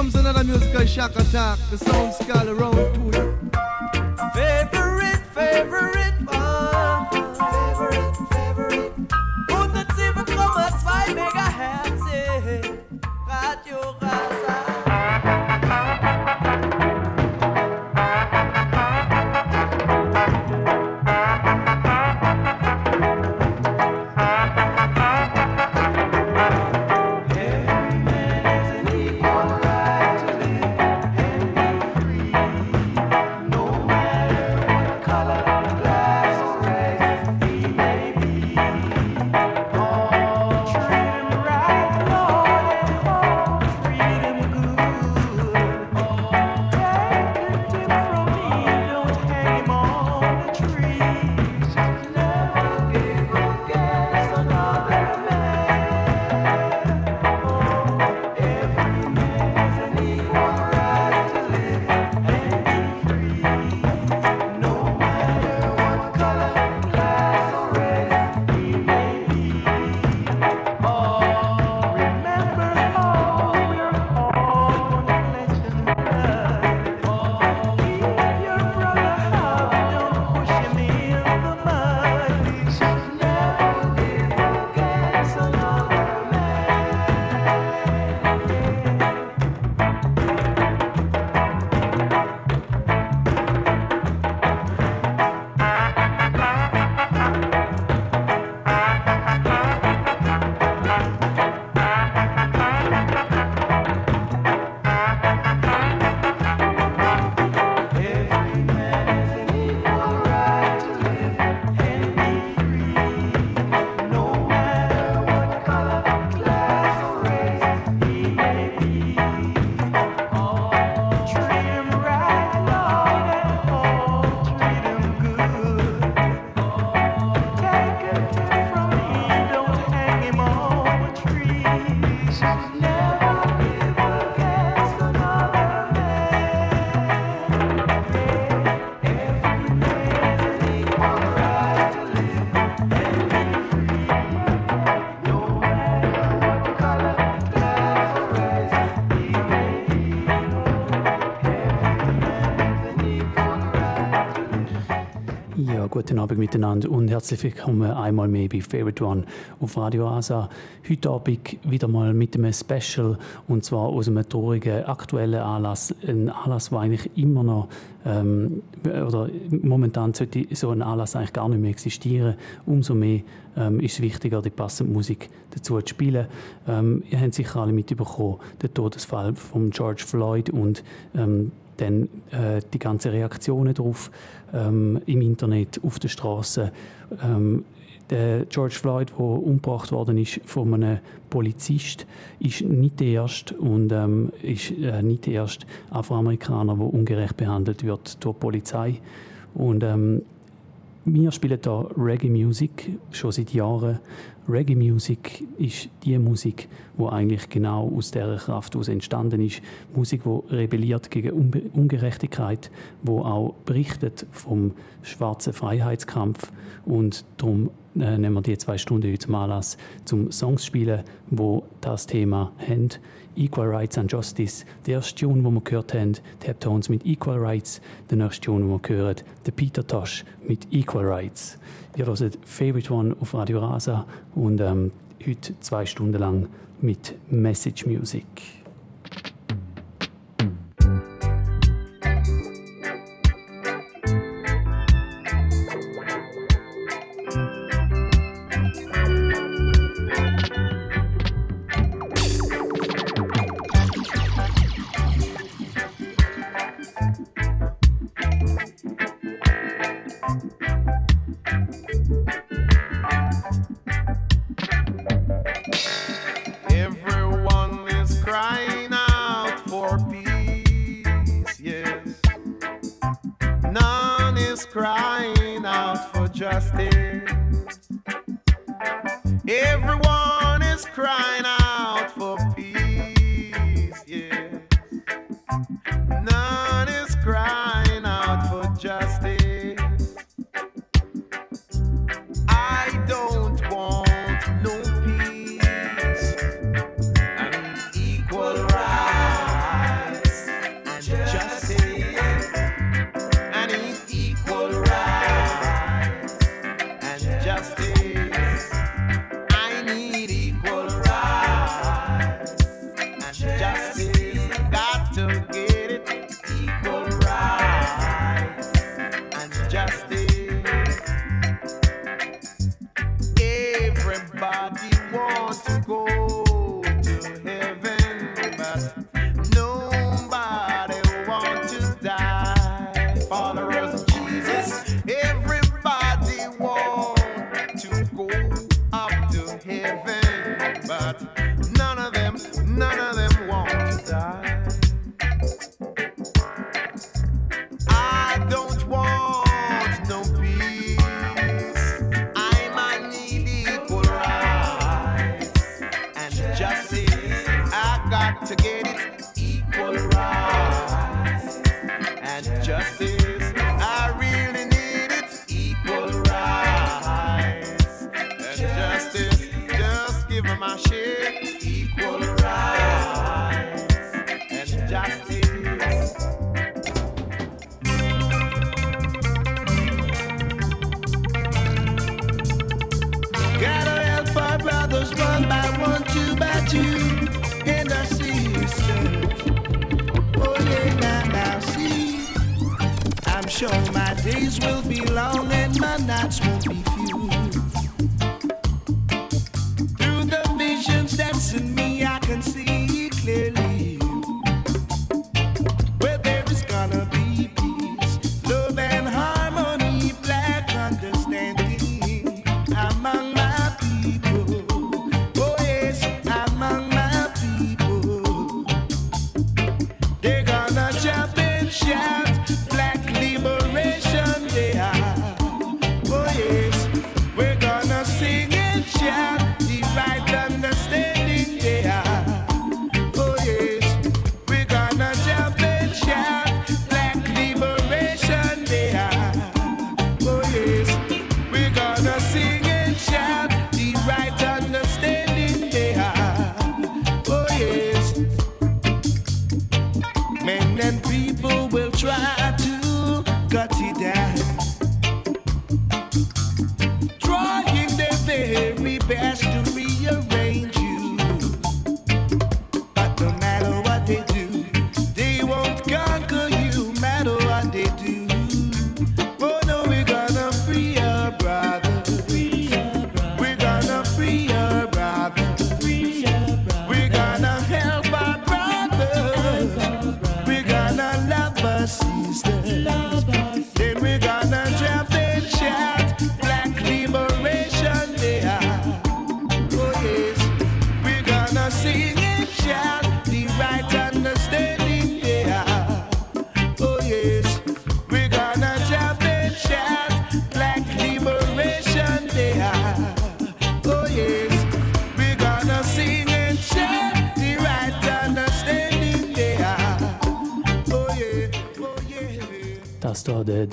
comes another musical shock attack. The sound skull around to it. Favorite, favorite guten Abend miteinander und herzlich willkommen einmal mehr bei Favorite One auf Radio Asa. Heute Abend wieder mal mit einem Special und zwar aus einem traurigen aktuellen Anlass. Ein Anlass, der eigentlich immer noch, ähm, oder momentan sollte so ein Anlass eigentlich gar nicht mehr existieren. Umso mehr ähm, ist es wichtiger, die passende Musik dazu zu spielen. Ähm, ihr habt sicher alle mitbekommen, den Todesfall von George Floyd und ähm, dann äh, die ganzen Reaktionen darauf ähm, im Internet, auf der Straße. Ähm, der George Floyd, der umgebracht worden ist von einem Polizist, ist nicht der erste und ähm, ist äh, nicht der erste Afroamerikaner, der ungerecht behandelt wird durch die Polizei. Und ähm, wir spielen hier Reggae-Musik schon seit Jahren. Reggae-Musik ist die Musik, die eigentlich genau aus dieser Kraft heraus entstanden ist. Musik, die rebelliert gegen Unbe Ungerechtigkeit, die auch berichtet vom schwarzen Freiheitskampf. Und darum äh, nehmen wir die zwei Stunden heute zum Anlass, zum Songs spielen, wo das Thema haben. Equal Rights and Justice. Der erste Tune, den wir gehört haben, Tap Tones mit Equal Rights. Der nächste Tune, den wir hören, der Peter Tosh mit Equal Rights. Ihr hört Favorite One auf Radio Rasa und ähm, heute zwei Stunden lang mit Message Music.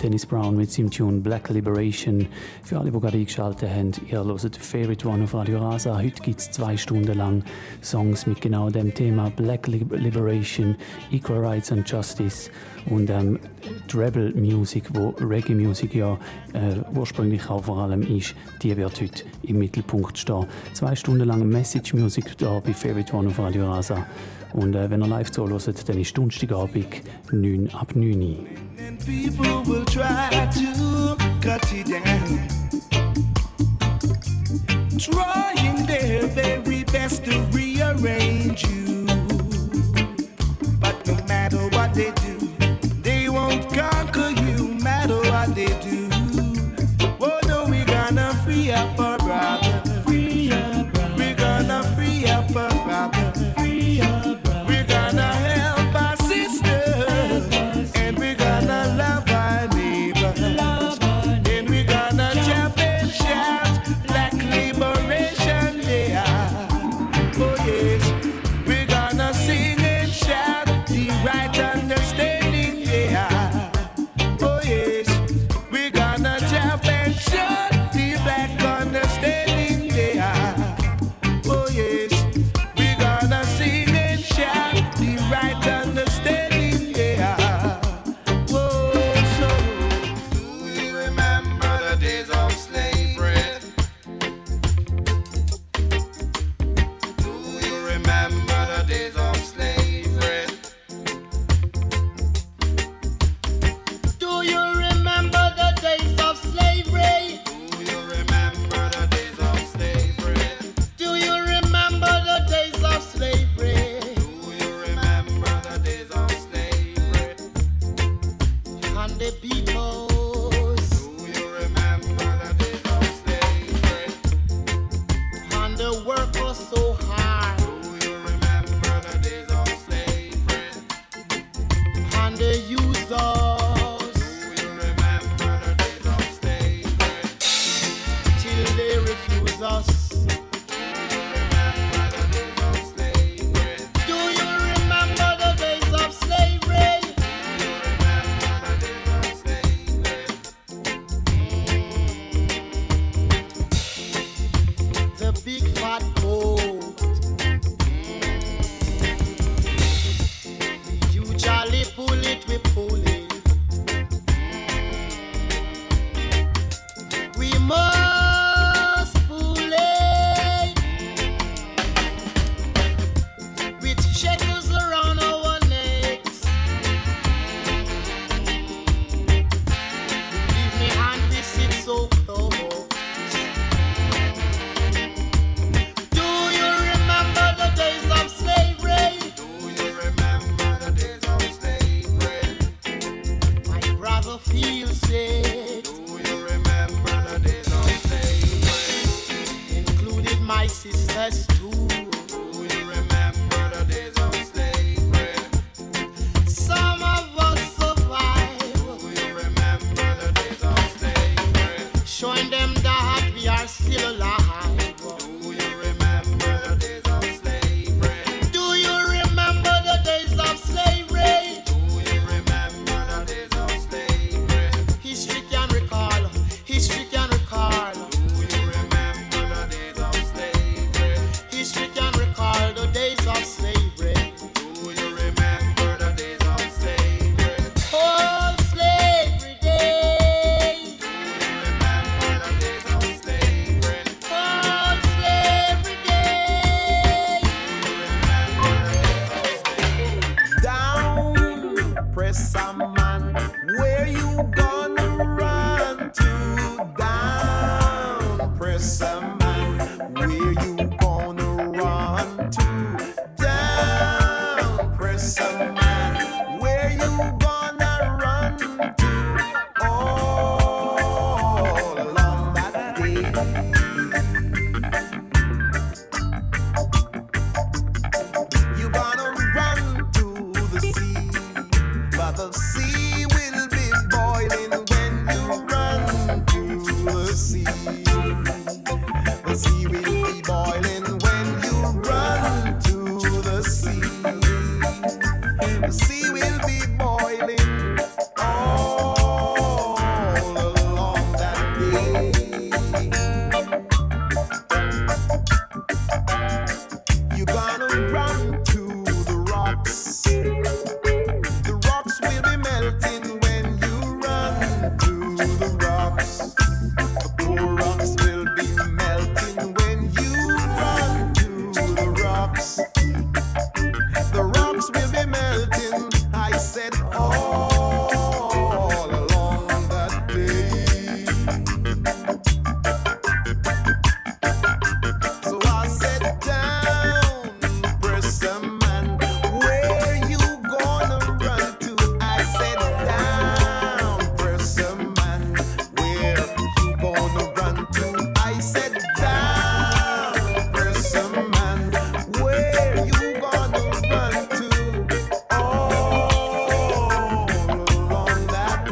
Dennis Brown mit seinem Tune Black Liberation. Für alle, die gerade eingeschaltet haben, ihr hört Favorite One auf Radio Rasa. Heute gibt es zwei Stunden lang Songs mit genau dem Thema Black Liberation, Equal Rights and Justice und ähm, Treble Music, wo Reggae Music ja äh, ursprünglich auch vor allem ist, die wird heute im Mittelpunkt stehen. Zwei Stunden lang Message Music da bei Favorite One auf Radio Rasa. Und äh, wenn ihr live zuhört, dann ist Donnerstagabend 9 ab 9 Uhr. People will try to cut it down. Trying their very best to rearrange you. But no matter what they do, they won't conquer you, matter what they do.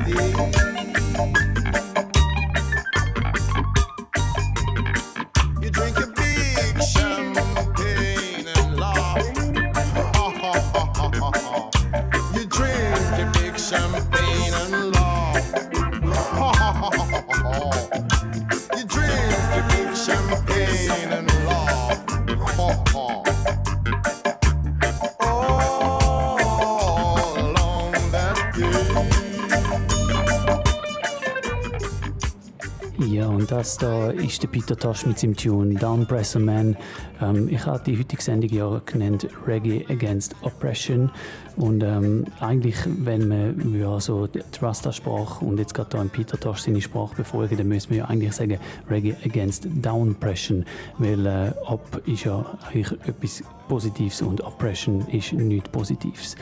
thee. Das da ist der Peter Tosh mit seinem Tune Downpresser Man. Ähm, ich habe die heutige Sendung ja genannt Reggae Against Oppression. Und ähm, eigentlich, wenn man ja, so die Rasta-Sprache und jetzt gerade im Peter Tosh seine Sprache befolgen, dann müssen wir ja eigentlich sagen Reggae Against Downpression. Weil äh, Op ist ja eigentlich etwas Positives und Oppression ist nichts Positives.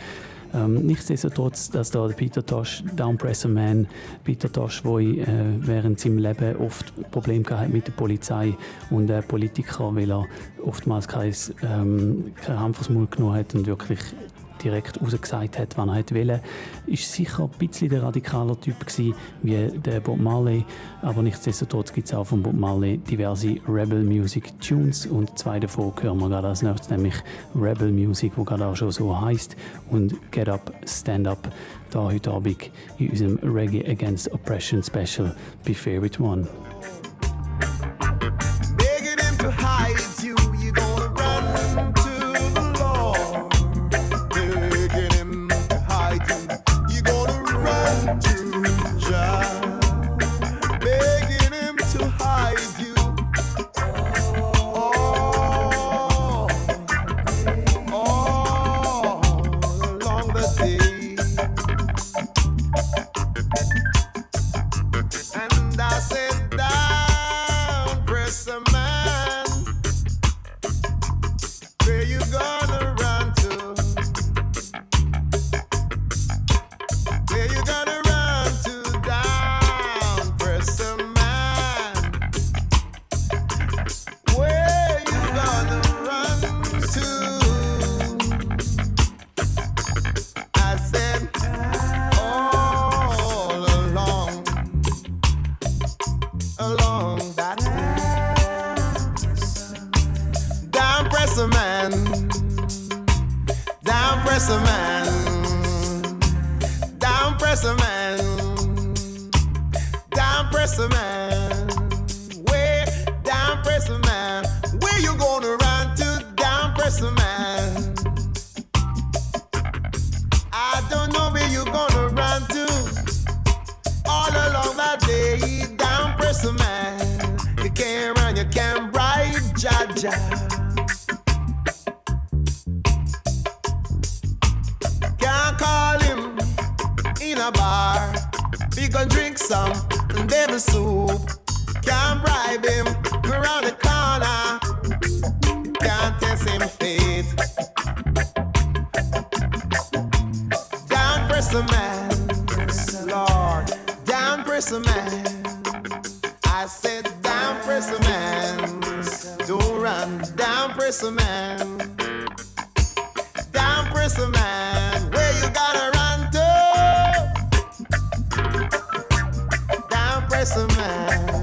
Ähm, nichtsdestotrotz, dass da der Peter Tosh, Downpresser Man, Peter Tosh, der äh, während seinem Leben oft Probleme hatte mit der Polizei und äh, Politiker, weil er oftmals kein, ähm, kein Hanfersmul genommen hat und wirklich direkt rausgesagt hat, wann er hätte wollte. Ist sicher ein bisschen der radikaler Typ gewesen, wie der Bob Marley, aber nichtsdestotrotz gibt es auch von Bob Marley diverse Rebel Music Tunes und zwei davon hören wir gerade als nächstes, nämlich Rebel Music, wo gerade auch schon so heißt und Get Up, Stand Up, da heute Abend in unserem Reggae Against Oppression Special bei Favorite One. bless a man.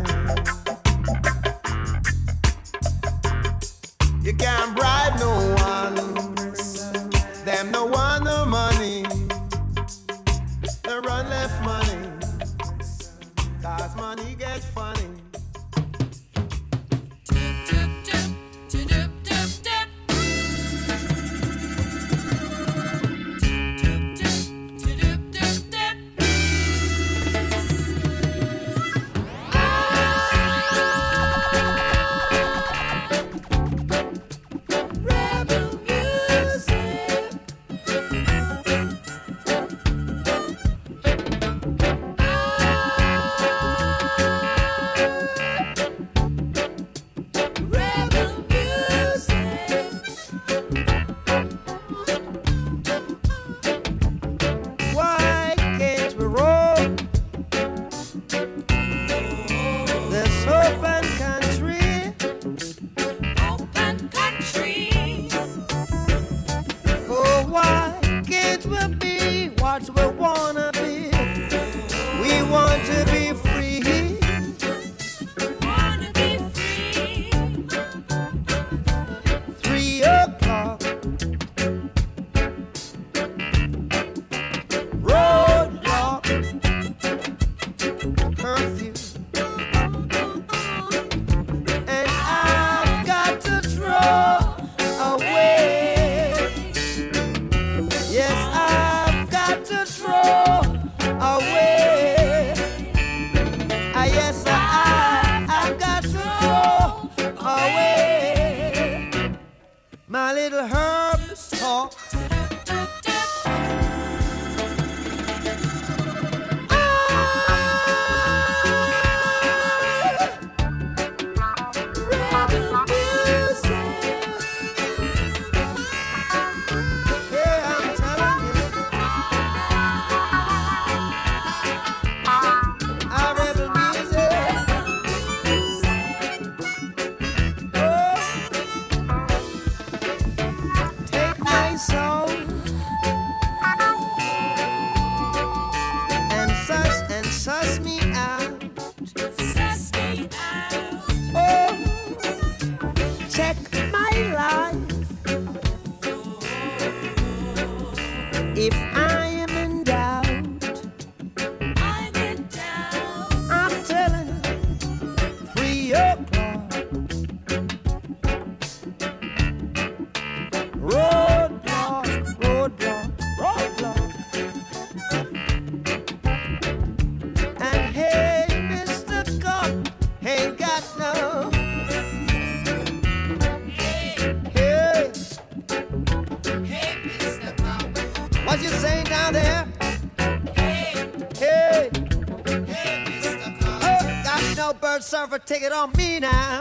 Take it on me now.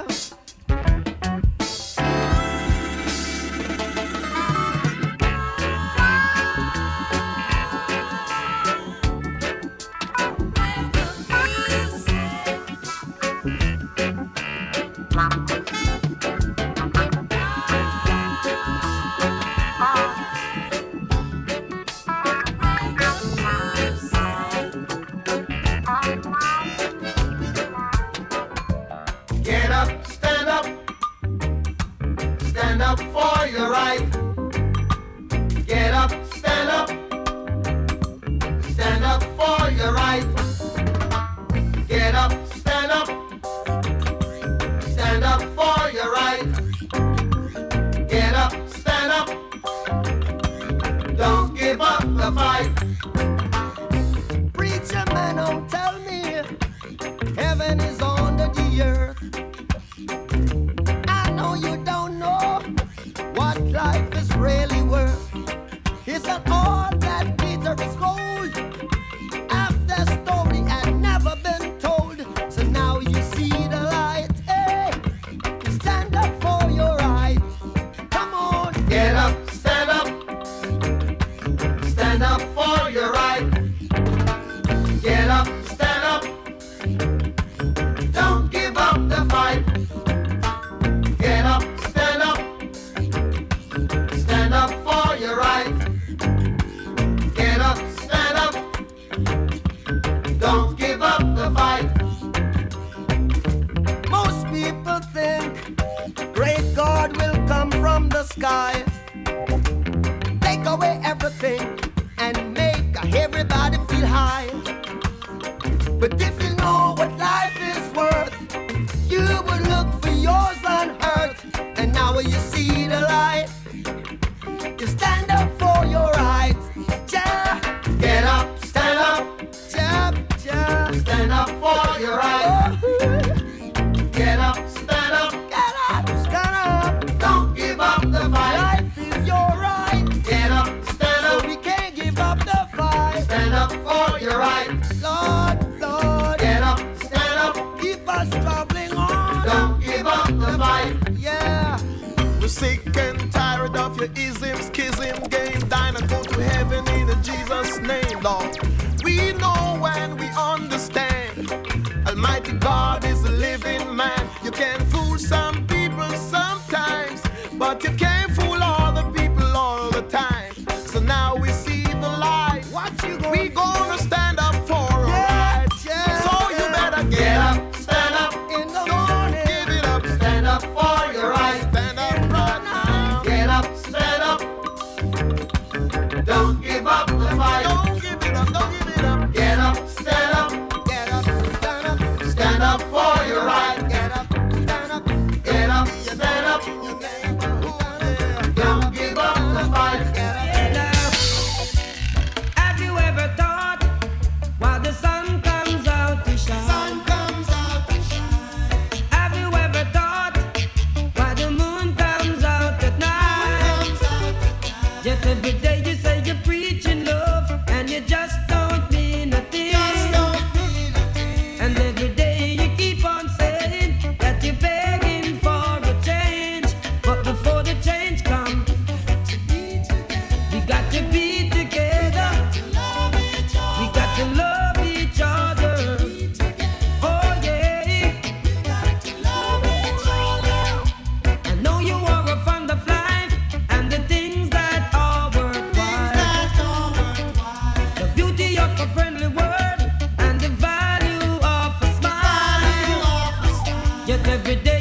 Yet every day.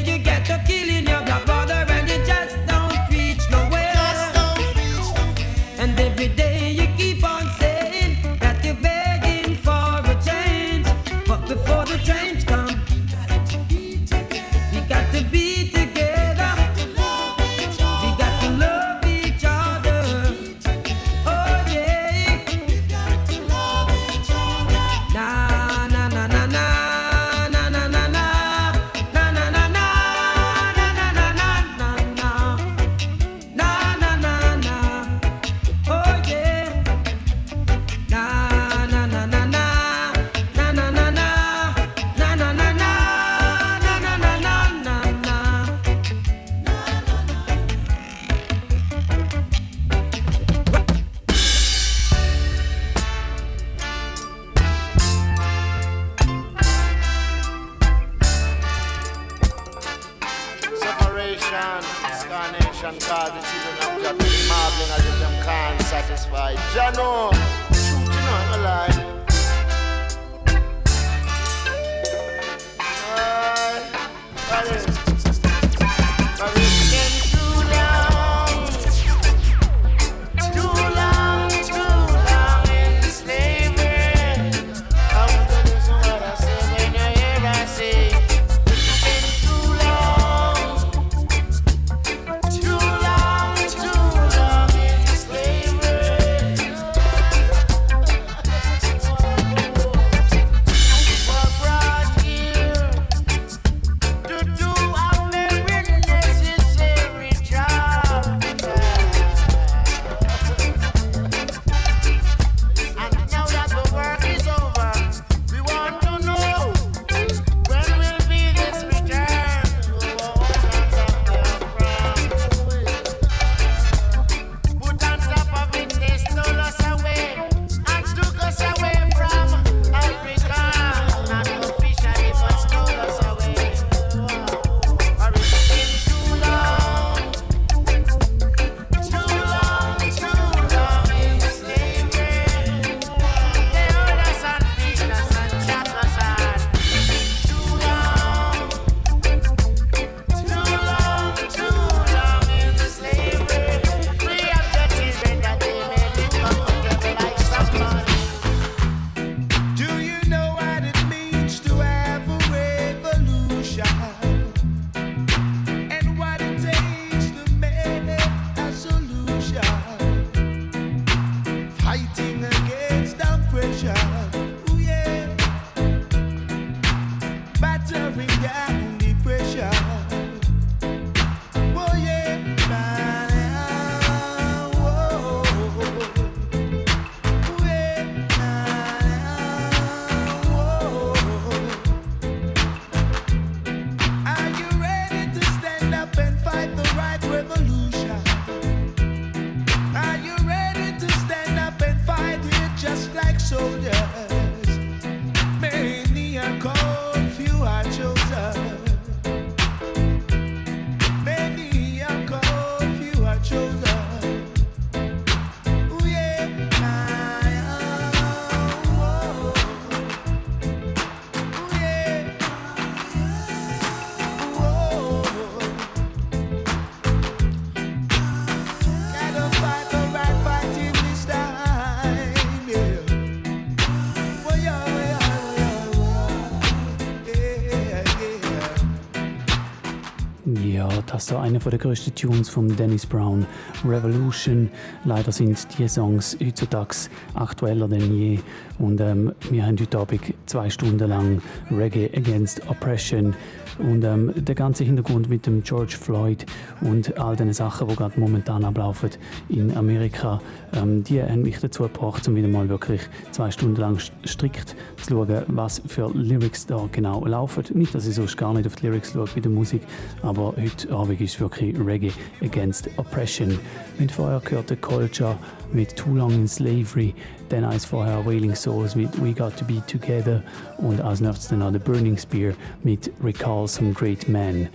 Ist einer der grössten Tunes von Dennis Brown, Revolution. Leider sind die Songs heutzutage aktueller denn je. Und ähm, wir haben heute Abend zwei Stunden lang Reggae Against Oppression und ähm, der ganze Hintergrund mit dem George Floyd und all den Sachen, die gerade momentan ablaufen in Amerika, ähm, die haben mich dazu gebracht, um wieder mal wirklich zwei Stunden lang strikt zu schauen, was für Lyrics da genau laufen. Nicht, dass ich sonst gar nicht auf die Lyrics schaue bei der Musik, aber heute Abend ist wirklich Reggae Against Oppression. Mit vorher gehört Culture mit Too Long in Slavery, dann als vorher Wailing Souls mit We Got to Be Together und als nächstes dann auch The Burning Spear mit Recall Some Great Men.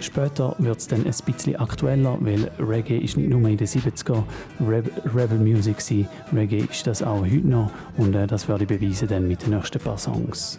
Später wird es dann ein bisschen aktueller, weil Reggae ist nicht nur in den 70er Reb Rebel Music war, Reggae ist das auch heute noch und äh, das werde ich beweisen dann mit den nächsten paar Songs.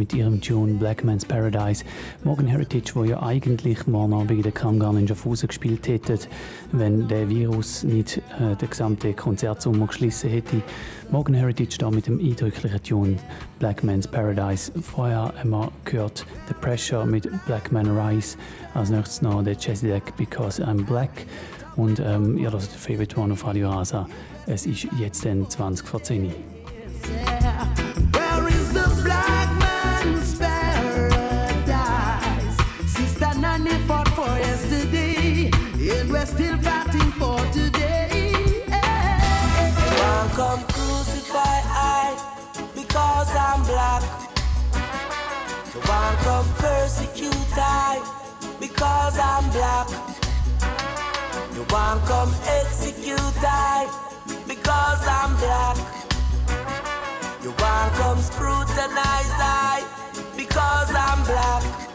Mit ihrem Tune Black Man's Paradise. Morgan Heritage, wo ja eigentlich morgen Abend in der Kammgarn in Schaffhausen gespielt hätte, wenn der Virus nicht äh, den gesamten Konzertsommer geschlossen hätte. Morgan Heritage da mit dem eindrücklichen Tune Black Man's Paradise. Vorher haben wir gehört The Pressure mit Black Man Rise. Als nächstes noch der Jazzy Deck Because I'm Black. Und ähm, ihr hört Favorite One auf Radio Rasa. Es ist jetzt dann 20 vor 10 Uhr. I'm black. You want come execute I because I'm black. You want come scrutinize I because I'm black.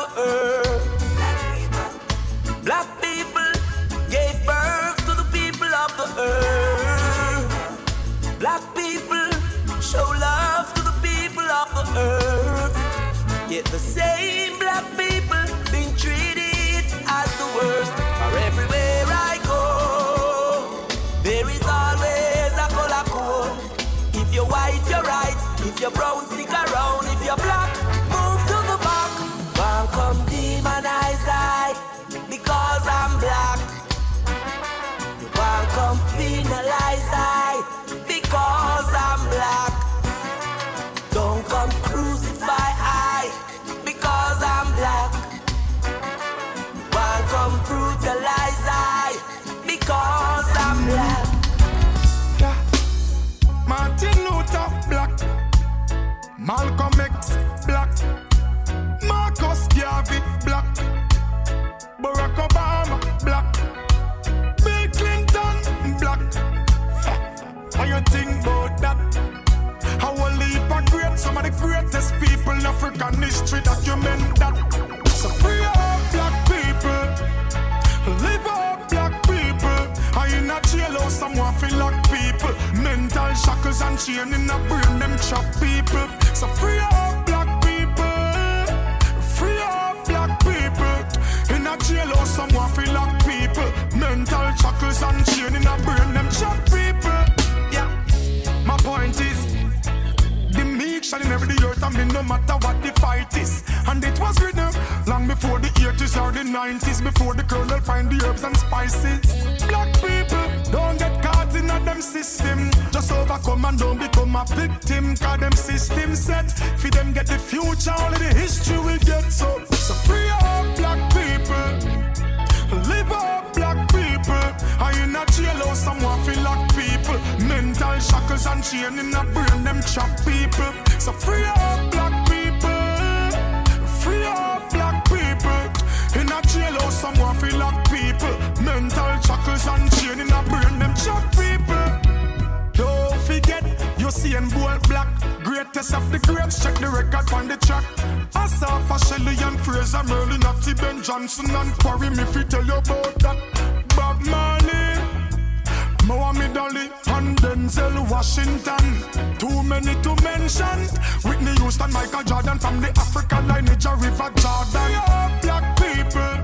The earth. Black people gave birth to the people of the earth. Black people show love to the people of the earth. Yet the same black people African history document that. So free up black people, live up black people. I in a jailhouse, someone feel like people. Mental shackles and chain in a brain, them trap people. So free up black people, free up black people. In a jailhouse, someone feel like people. Mental shackles and chain in a brain, them trap people. Yeah, my point is. Meek shall never the earth and me no matter what the fight is. And it was written long before the 80s or the 90s, before the colonel find the herbs and spices. Black people don't get caught in a them system. Just overcome and don't become a victim. Cause them system set. For them get the future, only the history will get so. So free up black people. Live up black people. I in a jailhouse, Mental shackles and chain in a brain, them trap people. So free up black people. Free up black people. In a jailhouse, someone feel like people. Mental shackles and chain in a brain, them trap people. Don't forget, you see and boy black. Greatest of the greats, check the record on the track. Asafa Shelley and Fraser Merlene, Natty Ben Johnson and Quarrie, me fi tell you about that. Bob Marley, Mohammed Ali and Denzel Washington. Too many to mention. Whitney Houston, Michael Jordan from the African lineage, a River Jordan. Up, black people.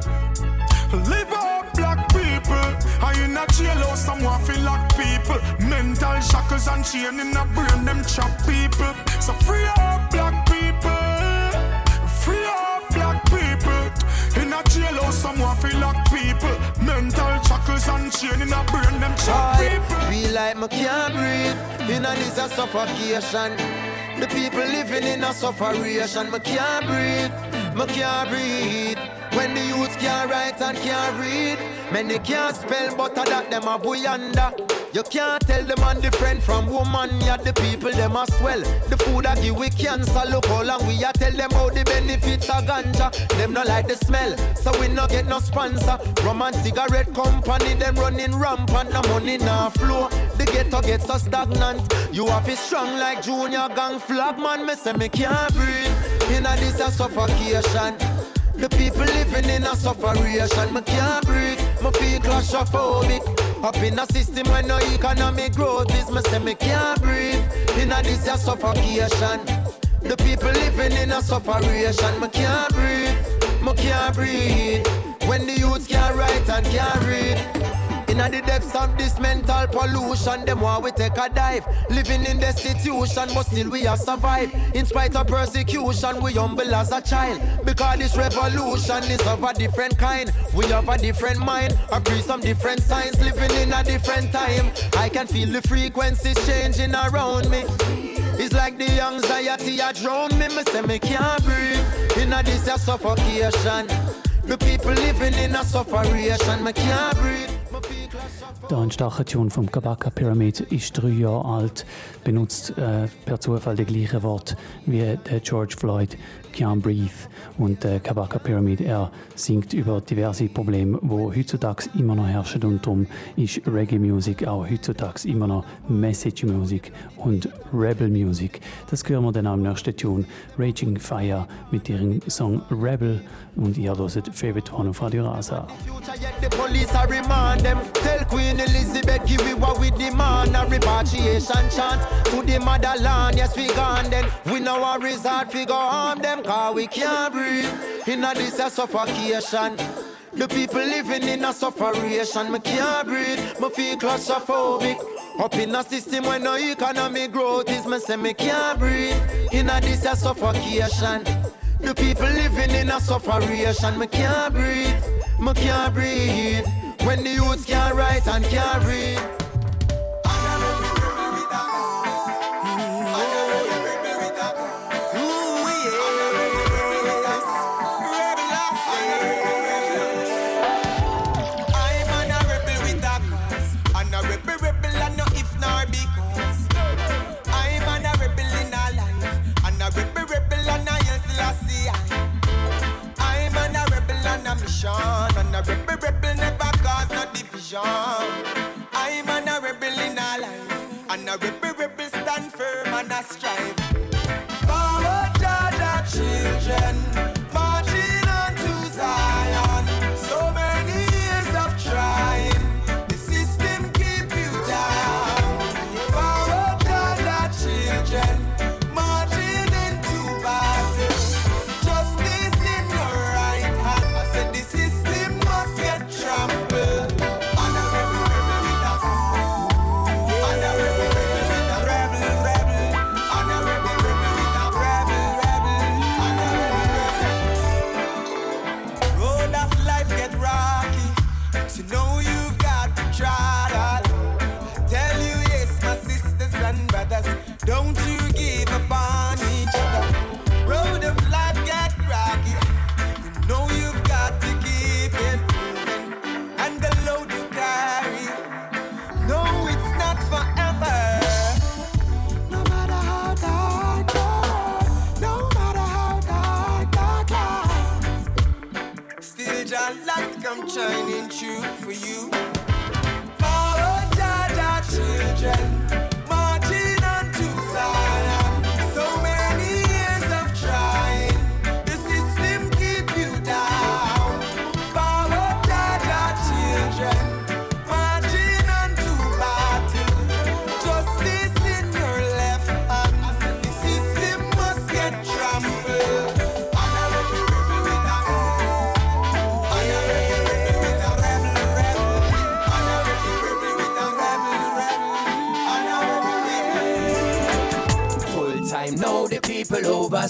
Live up, black people. I in a jailhouse, someone feel lock people. Mental shackles and chain in a brain, them chop people. So free up black In a jailhouse, someone feel lock people. Mental shackles and chain in a brain, them chop people. Feel like me can't breathe. In a this a suffocation. The people living in a sufferation. Me can't breathe. Me can't breathe. When the youth can't write and can't read, many can't spell, but that them a buyanda. You can't tell the man different from woman, yeah, the people them as well. The food I give we cancer, look how long we a tell them how the benefits of ganja. Them not like the smell, so we not get no sponsor. Rum and cigarette company, them running rampant, no money now flow. The ghetto gets so stagnant. You have it strong like Junior Gong flag, man. Me say me can't breathe. In a this a suffocation. The people living in a sufferation, me can't breathe, me feel claustrophobic. Up in a system where no economic growth is, me say me can't breathe. In a this a suffocation. The people living in a sufferation, me can't breathe, me can't breathe. When the youth can't write and can't read. In the depths of this mental pollution, them want we take a dive. Living in destitution, but still we are survive. In spite of persecution, we humble as a child. Because this revolution is of a different kind. We have a different mind, agree some different signs. Living in a different time. I can feel the frequencies changing around me. It's like the anxiety I drown me. Me say me can't breathe. In this a suffocation. The people living in a suffocation. Me can't breathe. Der Instachation vom Kabaka Pyramid ist drei Jahre alt, benutzt äh, per Zufall das gleiche Wort wie der George Floyd Can't Breathe und der Kabaka Pyramid. Er singt über diverse Probleme, wo heutzutage immer noch herrschen und darum ist Reggae Music auch heutzutage immer noch Message Music und Rebel Music. Das hören wir dann am nächsten Tune Raging Fire mit ihrem Song Rebel und ihr hört Favorite One auf Radio Rasa. Repatriation chant to the motherland. Yes, we gone then. We know our resort we go harm them. Cause we can't breathe. In a this a suffocation. The people living in a sufferation. Me can't breathe. Me feel claustrophobic. Up in a system where no economic growth is. Me say me can't breathe. In a this a suffocation. The people living in a sufferation. Me can't breathe. Me can't breathe. When the youths can't write and can't read. And a rebel, rebel stand firm and a strive. Forward, Jah Jah children.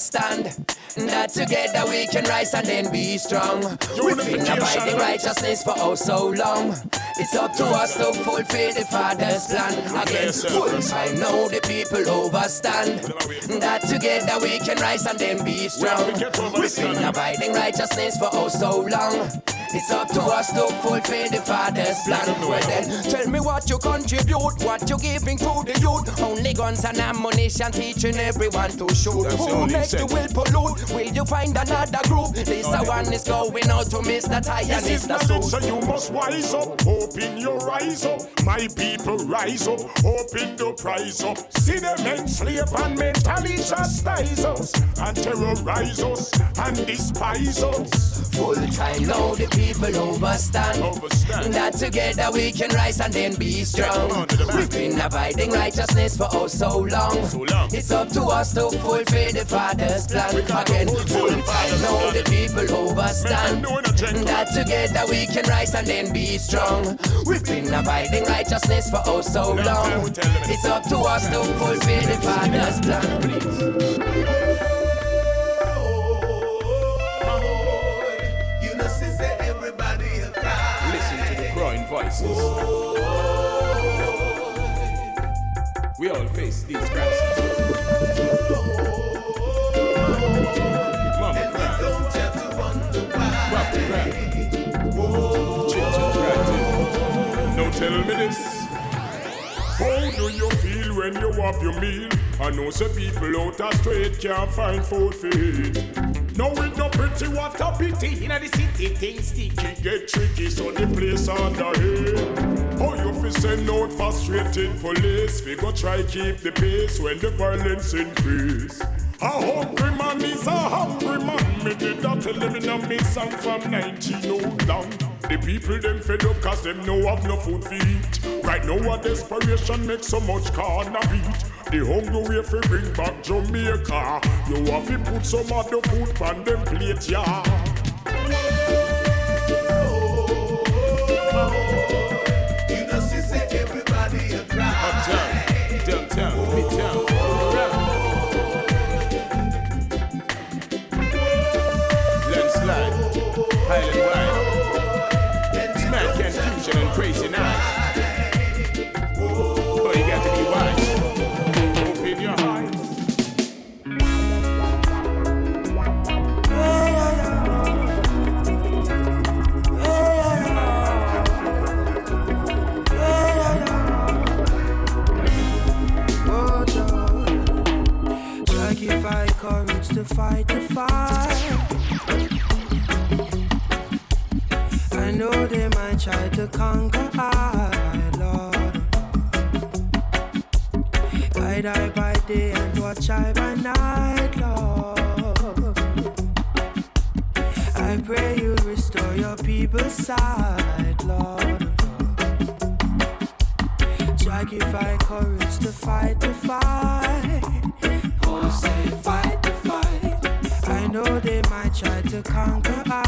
Overstand. That together we can rise and then be strong. We've been abiding righteousness for oh so long. It's up to us to fulfill the Father's plan. Again, full time now the people overstand. That together we can rise and then be strong. We've been abiding righteousness for oh so long. It's up to us to fulfill the Father's plan. Well then, tell me what you contribute, what you giving to the youth. Only guns and ammunition teaching everyone to shoot. That's Who makes the will pollute? Will you find another group? This the one is going out to Mr. Ty and This is Mr. Suit. so you must wise up. Open your eyes up. My people rise up. Open the prize up. See them enslave and mentally chastise us. And terrorize us. And despise us. Full time now the people overstand. That together we can rise and then be strong. We've been abiding righteousness for oh so long. It's up to us to fulfill the Father's plan. Again, full now the people overstand. That together we can rise and then be strong. We've been abiding righteousness for oh so long. It's up to us to fulfill the Father's plan. You voices. We all face these crises. Mama. Papa tell me this. How do you feel when you have your meal? I know some people out street can't find food for eat. Now with no pretty what a pity In the city things sticky Get tricky so the place under here How you fi send out frustrated police We go try keep the pace when the violence increase a hungry man is a hungry man. Me did that tell them in a song from 19 down. The people them fed up cause them no have no food to eat. Right now a desperation makes so much corner beat. The hungry way fi bring back Jamaica. You have to put some of the food on them plate, yeah. Conquer I, Lord. Guide I by day and watch I by night, Lord. I pray you'll restore your people's sight, Lord. Sacrifice courage to fight the fight. Oh, say fight the fight. I know they might try to conquer I,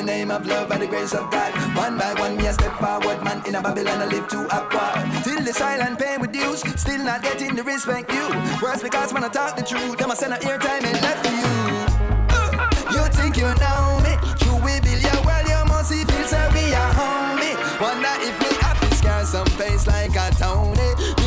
the name of love by the grace of God. One by one, me a step forward, man. In a Babylon, I live to acquire. Till the silent pain reduced, still not getting the respect you. Worse because when I talk the truth, them I send a time and left for you. Uh, you think you know me? You will build your world, you must feel sorry, a homie. Wonder if me happy scar some face like a Tony.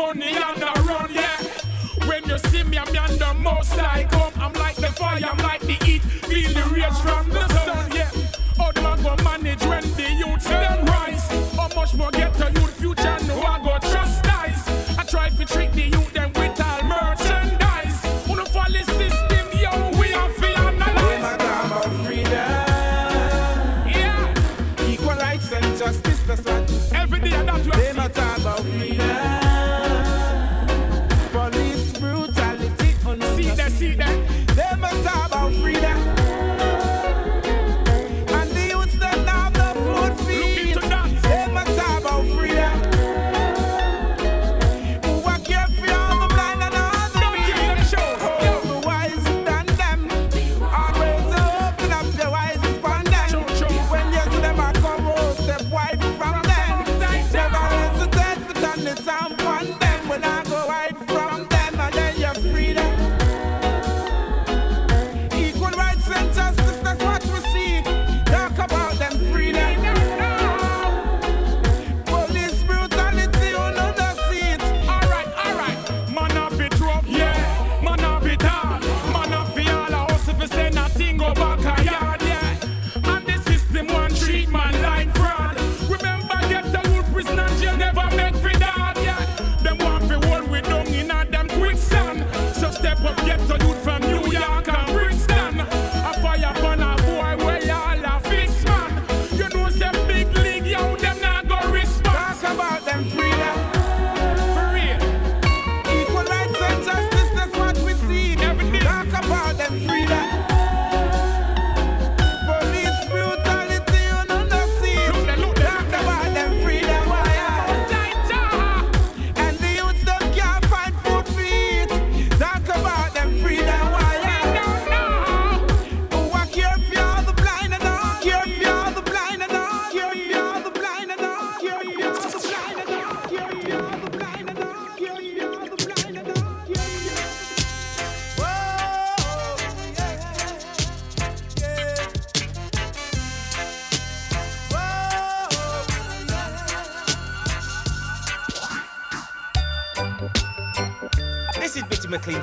money and run, yeah. When you see me, I'm on the most like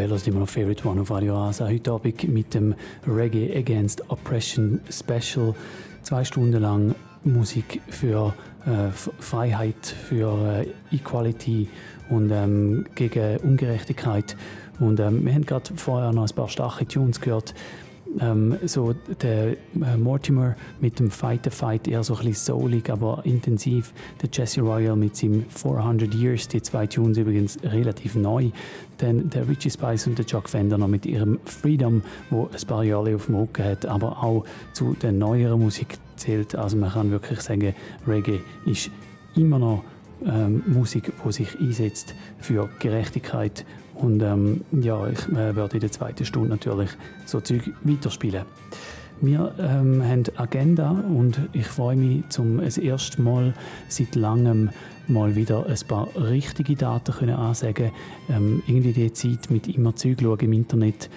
Ihr hört immer noch Favorite One auf Radio Asa. Heute Abend mit dem Reggae Against Oppression Special. Zwei Stunden lang Musik für äh, Freiheit, für äh, Equality und ähm, gegen Ungerechtigkeit. Und ähm, wir haben gerade vorher noch ein paar starke Tunes gehört. Ähm, so der äh, Mortimer mit dem Fight the Fight eher so ein bisschen soulig, aber intensiv. Der Jesse Royal mit seinem 400 Years, die zwei Tunes übrigens relativ neu. Dann der Richie Spice und der Chuck Fender noch mit ihrem Freedom, wo ein paar Jahre auf dem Rücken hat, aber auch zu der neueren Musik zählt. Also man kann wirklich sagen, Reggae ist immer noch ähm, Musik, die sich einsetzt für Gerechtigkeit. Und ähm, ja, ich äh, werde in der zweiten Stunde natürlich so Zeug weiterspielen. Wir ähm, haben Agenda und ich freue mich zum das erste Mal seit langem mal wieder ein paar richtige Daten können ansagen. Ähm, irgendwie die Zeit mit immer Zeug im Internet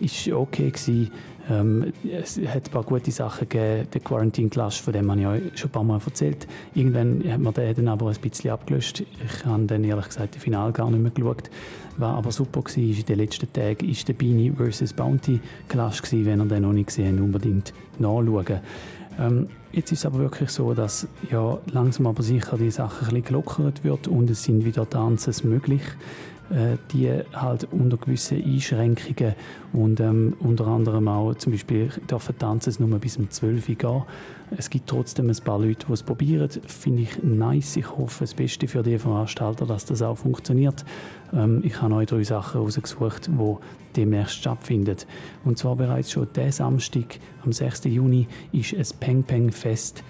ist okay gewesen. Ähm, es hat ein paar gute Sachen gegeben. Der Quarantine Clash, von dem habe ich euch schon ein paar Mal erzählt. Irgendwann hat man den aber ein bisschen abgelöscht. Ich habe dann ehrlich gesagt das Finale gar nicht mehr geschaut. Was aber super war in den letzten Tagen, ist der Beanie vs. Bounty Clash gewesen. Wenn ihr den noch nicht gesehen habt, unbedingt nachschauen. Ähm, jetzt ist es aber wirklich so, dass ja, langsam aber sicher die Sache ein bisschen gelockert wird und es sind wieder Tanzes möglich äh, die halt unter gewissen Einschränkungen und ähm, unter anderem auch zum Beispiel dürfen Tanzen nur bis um 12 Uhr gehen. Es gibt trotzdem ein paar Leute, die es probieren. Finde ich nice. Ich hoffe das Beste für die Veranstalter, dass das auch funktioniert. Ähm, ich habe euch drei Sachen rausgesucht, die demnächst stattfinden. Und zwar bereits schon diesen Samstag, am 6. Juni, ist ein Peng Peng Fest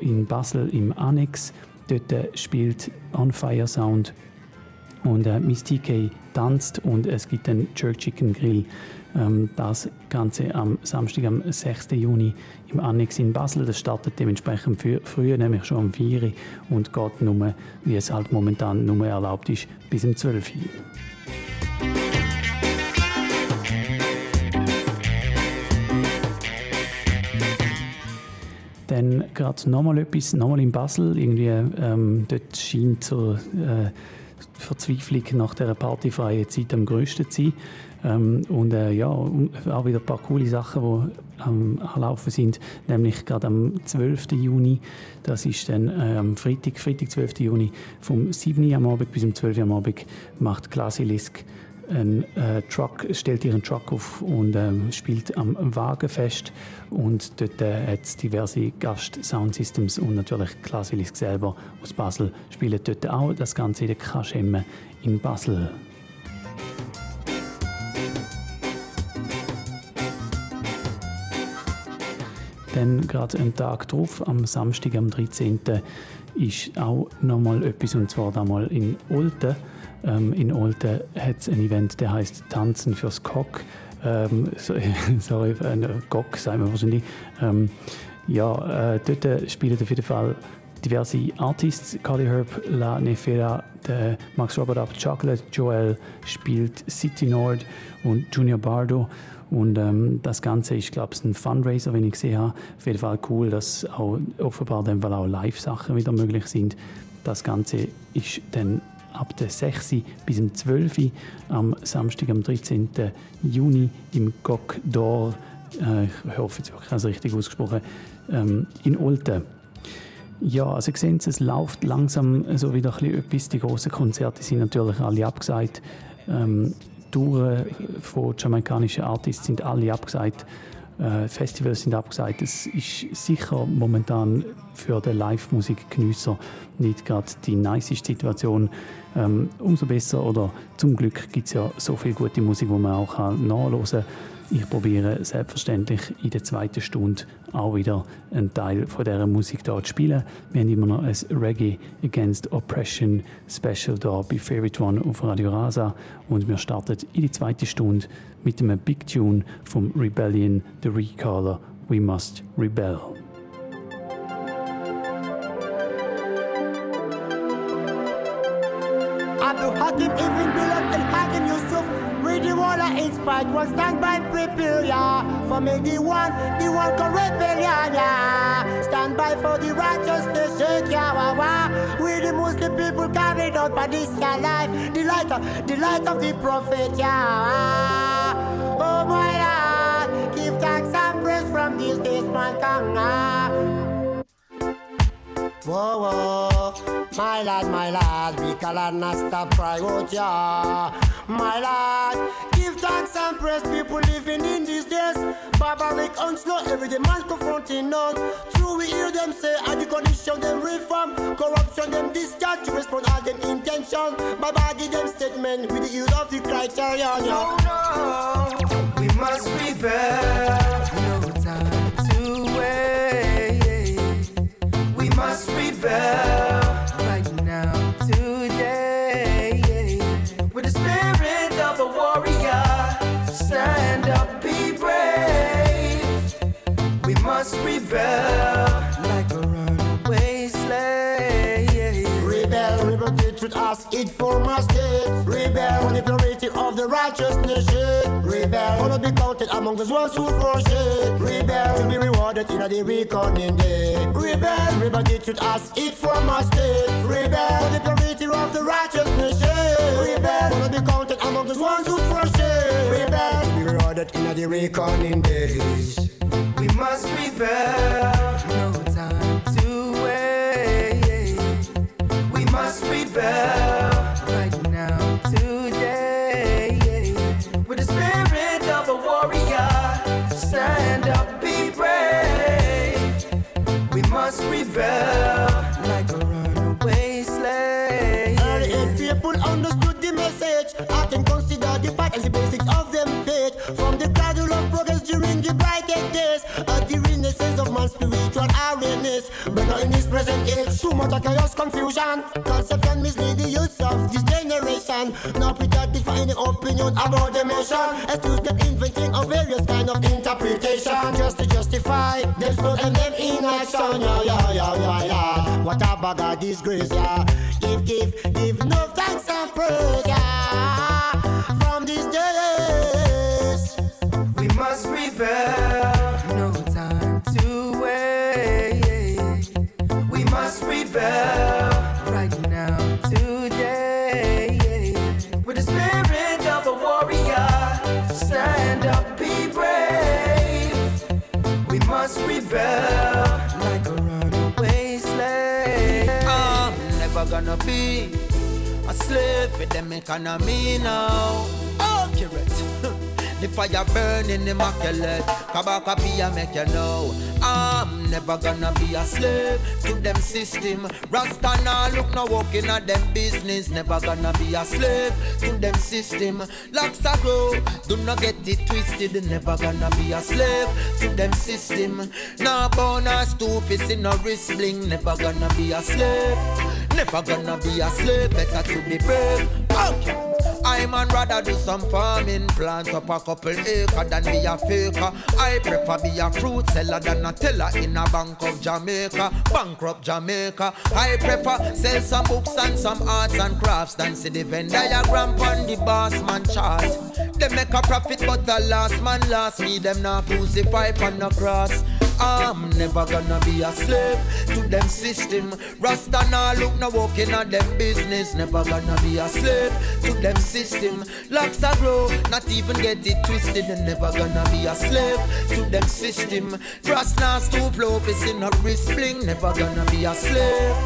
in Basel im Annex. Dort spielt On Fire Sound und äh, Miss TK tanzt und es gibt einen Jerk Chicken Grill. Ähm, das Ganze am Samstag, am 6. Juni im Annex in Basel. Das startet dementsprechend für, früher, nämlich schon um 4 Uhr und geht nur, wie es halt momentan nur erlaubt ist, bis um 12 Uhr. Dann gerade nochmal etwas, nochmal in Basel. Irgendwie, ähm, dort scheint so äh, Verzweiflung nach dieser partyfreien Zeit am grössten zu sein. Ähm, und äh, ja, auch wieder ein paar coole Sachen, die am Laufen sind. Nämlich gerade am 12. Juni, das ist dann äh, am Freitag, Freitag, 12. Juni, vom 7. Uhr am Abend bis um 12 Uhr am Abend macht Glasilisk ein äh, Truck, stellt ihren Truck auf und ähm, spielt am Wagenfest und dort äh, hat es diverse Gast-Soundsystems und natürlich Glasilisk selber aus Basel spielen dort auch das Ganze in der Kaschemme in Basel. dann gerade einen Tag drauf, am Samstag, am 13. ist auch nochmal etwas und zwar damals in Olten. Ähm, in Olten hat es ein Event, der heißt Tanzen fürs Cock. Ähm, sorry, äh, Cock, sagen wir wahrscheinlich. Ähm, ja, äh, dort spielen auf jeden Fall diverse Artists. Carly Herb, La Nefera, der Max Robert Up, Chocolate, Joel spielt City Nord und Junior Bardo. Und ähm, das Ganze ist, glaube ich, ein Fundraiser, wenn ich gesehen habe. Auf jeden Fall cool, dass auch offenbar dann auch Live-Sachen wieder möglich sind. Das Ganze ist dann ab der 6. bis zum 12. am Samstag, am 13. Juni im Coq d'Or. Äh, ich hoffe, jetzt habe ich es richtig ausgesprochen. Ähm, in Olten. Ja, also ihr seht, es läuft langsam so wieder ein bisschen etwas. Die grossen Konzerte sind natürlich alle abgesagt. Ähm, Touren von jamaikanischen Artists sind alle abgesagt. Äh, Festivals sind abgesagt. Es ist sicher momentan für den Live-Musikgenüsser nicht gerade die niceste Situation. Ähm, umso besser oder zum Glück gibt es ja so viel gute Musik, die man auch nachhören kann. Ich probiere selbstverständlich in der zweiten Stunde auch wieder einen Teil von dieser Musik hier zu spielen. Wir haben immer noch ein Reggae Against Oppression Special hier bei Favorite One auf Radio Rasa und wir starten in die zweite Stunde mit einem Big Tune vom Rebellion, The Recaller, We Must Rebel. Abdul Hakim the inspired one stand by prepare ya for me the one the one can rebellion ya stand by for the righteousness shake ya wah wah we the Muslim people carried out by this ya life. The light of the light of the prophet ya oh my Lord give thanks and praise from this days mankind Whoa, whoa, my lad, my lad, we can not stop cry out, yeah. My lad, give thanks and praise people living in these days. Barbaric onslaught, every day man confronting none. True, we hear them say, and the condition them reform. Corruption them discharge, to respond all them intention. By body them statement with the use of the criterion, yeah. No, no, we must rebel. No must rebel right now, today. With the spirit of a warrior, stand up, be brave. We must rebel the truth, ask it for my state. Rebel, on the purity of the righteous nation. Rebel, wanna be counted among those ones who forsake. Rebel, to be rewarded in a day reckoning day. Rebel, the truth, ask it for my state. Rebel, on the purity of the righteous nation. Rebel, wanna be counted among those ones who forsake. Rebel, to be rewarded in a day reckoning days. We must rebel. Must rebel right now, today. With the spirit of a warrior, stand up, be brave. We must rebel like a runaway slave. Early age people understood the message. I can consider the part as the basics of them faith. From the cradle of progress during the brightest days, But now in this present age, too much of chaos, confusion, conception mislead the youth of this generation. Now pretend to find an opinion about the mission. Excuse them inventing of various kind of interpretation just to justify them slow and them inaction. Yeah, yeah, yeah, yeah, yeah. What a bag of disgrace, yeah. Give, give, give no thanks and praise, yeah. Be a slave for them economy now. Accurate. The fire burning immaculate. Kabaka Pyramid make you know. I'm never gonna be a slave to them system. Rasta now look no walking at them business. Never gonna be a slave to them system. Locks a grow, do not get it twisted. Never gonna be a slave to them system. Now born a stupid in a wrist bling. Never gonna be a slave. Never gonna be a slave. Better to be brave. Okay. I man rather do some farming, plant up a couple acre than be a faker. I prefer be a fruit seller than a teller in a bank of Jamaica, bankrupt Jamaica. I prefer sell some books and some arts and crafts than see the Venn diagram on the boss man chart. They make a profit, but the last man last me them not crucify on the cross. I'm never gonna be a slave to them system. Rasta nah look no walking at them business. Never gonna be a slave to them system. Locks are grow, not even get it twisted. And never gonna be a slave to them system. Rasta stoop low, in a wrist bling. Never gonna be a slave.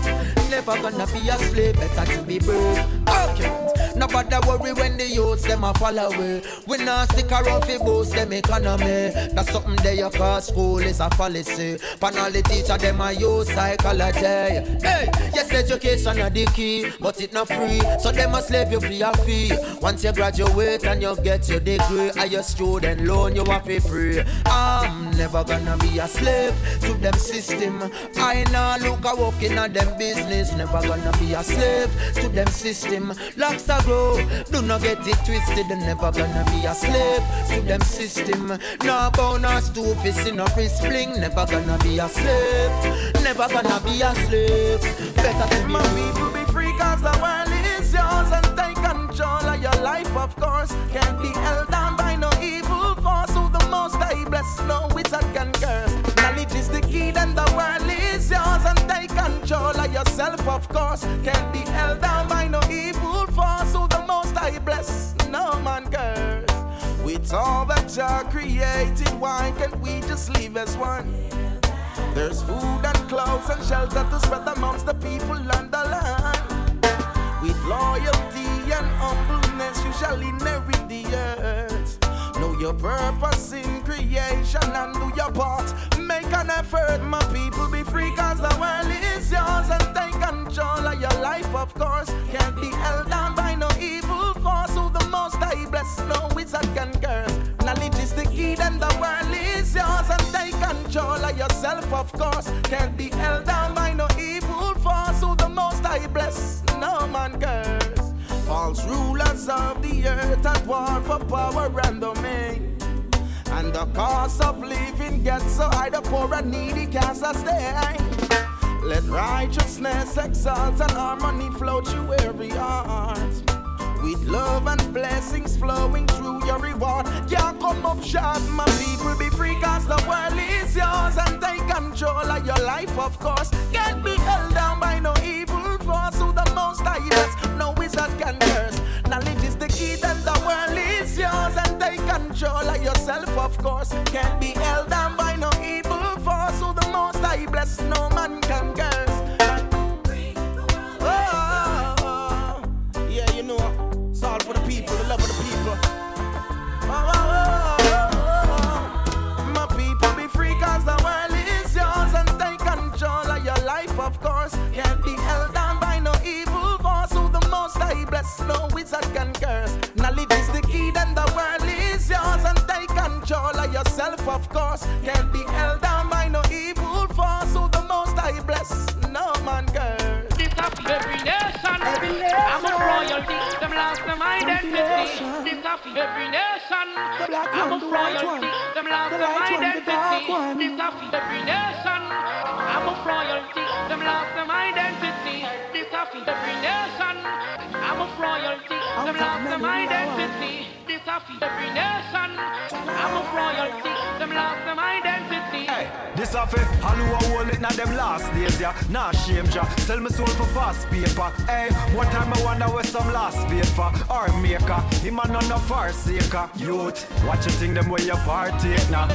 Never gonna be a slave. Better to be brave. Okay. Nobody worry when the youths them a fall away. We not stick around fi boost them economy. That's something they you call school is a fallacy. Pan all the teacher them a use psychology. Hey, yes education a the key, but it not free. So them a slave you free a fee. Once you graduate and you get your degree, and your student loan you have free. I'm never gonna be a slave to them system. I nah look a walking at them business. Never gonna be a slave to them system. Locks are grow. Do not get it twisted, never gonna be a slave to them system. No bone or stoop is in a wrist. Never gonna be a slave. Never gonna be a slave. Better to be my people be free, cause the world is yours and take control of your life, of course. Can't be held down by no evil force. Who the most I bless, no wizard can curse. Knowledge is the key, then the world is yours and take control of yourself, of course. Can't be held down by no evil force. Who the most I bless, no man curse. With all that Jah created, why can't we just live as one? There's food and clothes and shelter to spread amongst the people and the land. With loyalty and humbleness, you shall inherit the earth. Know your purpose in creation and do your part. Make an effort, my people, be free, cause the world is yours. And take control of your life, of course. Can't be held down by no evil bless, no wizard can curse. Knowledge is the key, then the world is yours. And take control of yourself, of course. Can't be held down by no evil force. Who the most I bless, no man curse. False rulers of the earth at war for power and domain. And the cost of living gets so high, the poor and needy can't sustain. Let righteousness exalt and harmony flow through every heart. With love and blessings flowing through your reward. Can't come up short, my people be free, cause the world is yours. And take control of your life, of course. Can't be held down by no evil force. Who the most I yes, no wizard can curse. Knowledge is the key, then the world is yours. And take control of yourself, of course. Can't be held down by no evil force. Who the most I bless, no man can curse. Bless, no wizard can curse. Knowledge is the key, then the world is yours. And take control of yourself, of course. Can't be held down by no evil force. Who the most I bless, no man curse. This of every nation. Every nation. I'm a royalty. Them lost them identity. This of every nation. The black I'm a royalty. Them lost them identity. This of every nation. I'm a royalty. Them lost them identity. This of every nation. I'm a royalty. Them lost them identity. This of every nation. I'm a royalty. Them lost them identity. This a fi all who a hold them last days, yeah. Nah shame ja. Sell me soul for fast paper. Hey, one time I wonder where some last paid for. Or maker, him a none of our saker. Youth, watch you think them where you partake now.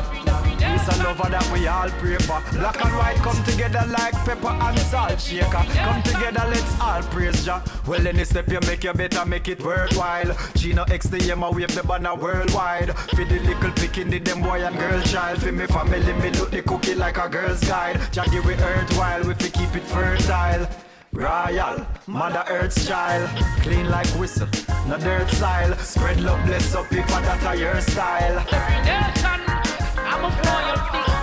Peace and love that we all pray for. Black and white come together like pepper and salt shaker. Come together, let's all praise Jah. Well, any step you make, you better make it worthwhile. Gina X the Yema wave the banner worldwide. For the little picking the them boy and girl child. For me family, me look the cookie like a girl's guide. Give we earth while we fi keep it fertile. Royal, Mother Earth's child, clean like whistle, no dirt style. Spread love, bless up if that a your style. Every nation, I'm a royalty.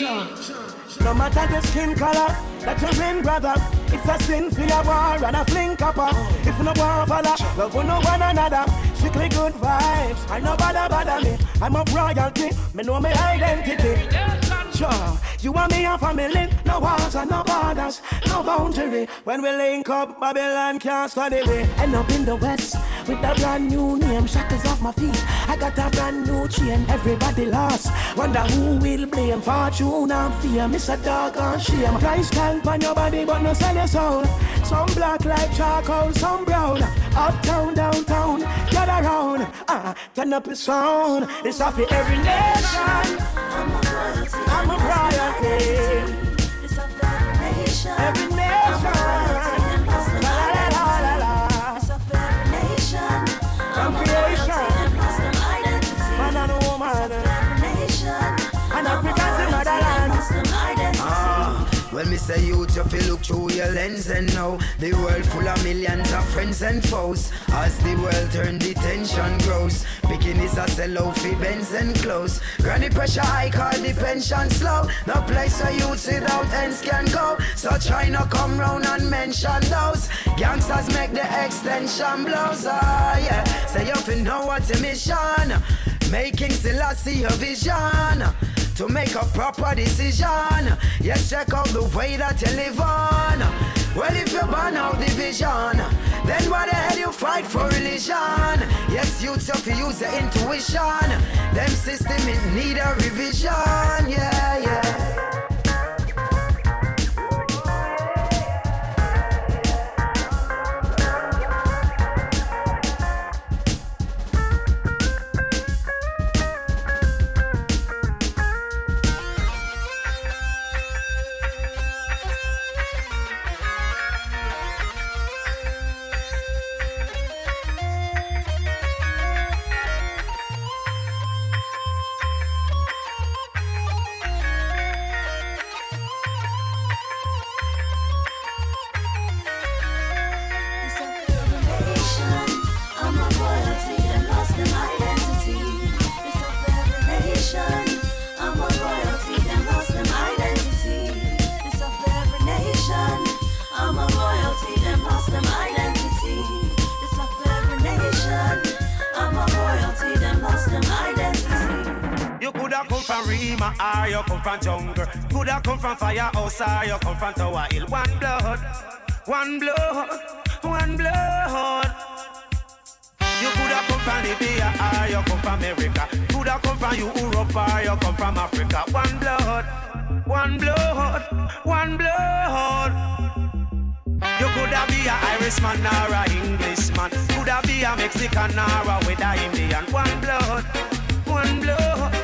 No matter the skin color, that you ring brother. It's a sin for your war and a fling copper. If no war follow, love no one another. Strictly good vibes, I no bother bother me. I'm a royalty, me know my identity. Sure, you and me a family, no walls and no borders, no boundary. When we link up, Babylon can't study me. End up in the west with a brand new name, shackles off my feet. I got a brand new chain, everybody lost. Wonder who will blame fortune and fear. Miss a dog on shame. Price tag on your body, but no sell your soul. Some black like charcoal, some brown. Uptown, downtown, get around. Ah, turn up the sound. It's off for every nation. I'm I'm a royalty. Every. Me say youth, you feel look through your lens and know the world full of millions of friends and foes. As the world turn, the tension grows. Bikinis a sell out Benz and clothes. Granny pressure high, call the pension slow. No place where youths without ends can go. So try not come round and mention those. Gangsters make the extension blows. Ah, yeah. Say you fi know what's your mission. Making Selassie a vision to make a proper decision. Yes, check out the way that you live on. Well, if you burn out division, then why the hell you fight for religion? Yes, you tough to use your intuition. Them system in need a revision. Yeah, yeah. Firehouse or you come from Tower Hill. One blood, one blood, one blood. You coulda come from Libya you come from America. Coulda come from Europe you come from Africa. One blood, one blood, one blood. You coulda be a Irishman or a Englishman. Coulda be a Mexican or a Indian. One blood, one blood,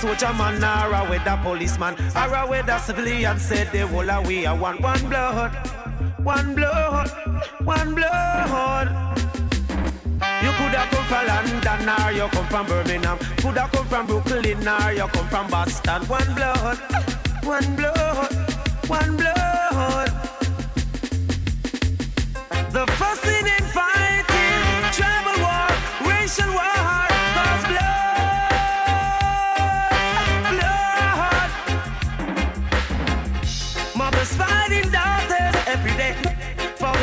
soldier man or a weather policeman or a weather civilian. Said the whole of we are one, one blood, one blood, one blood. You coulda come from London or you come from Birmingham. Coulda come from Brooklyn or you come from Boston. One blood, one blood, one blood. The fussing and fighting, tribal war, racial war,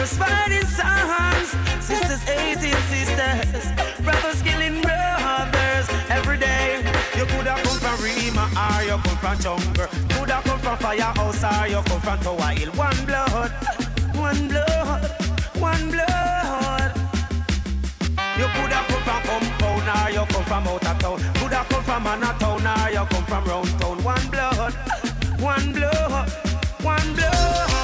Sisters fighting sons, sisters hating sisters, brothers killing brothers every day. You coulda come from Rema or you come from Chumber. Coulda come from Firehouse or you come from Tower Hill. One blood, one blood, one blood. You coulda come from Compound or you come from out town. Coulda come from Manor Town or you come from Round Town. One blood, one blood, one blood.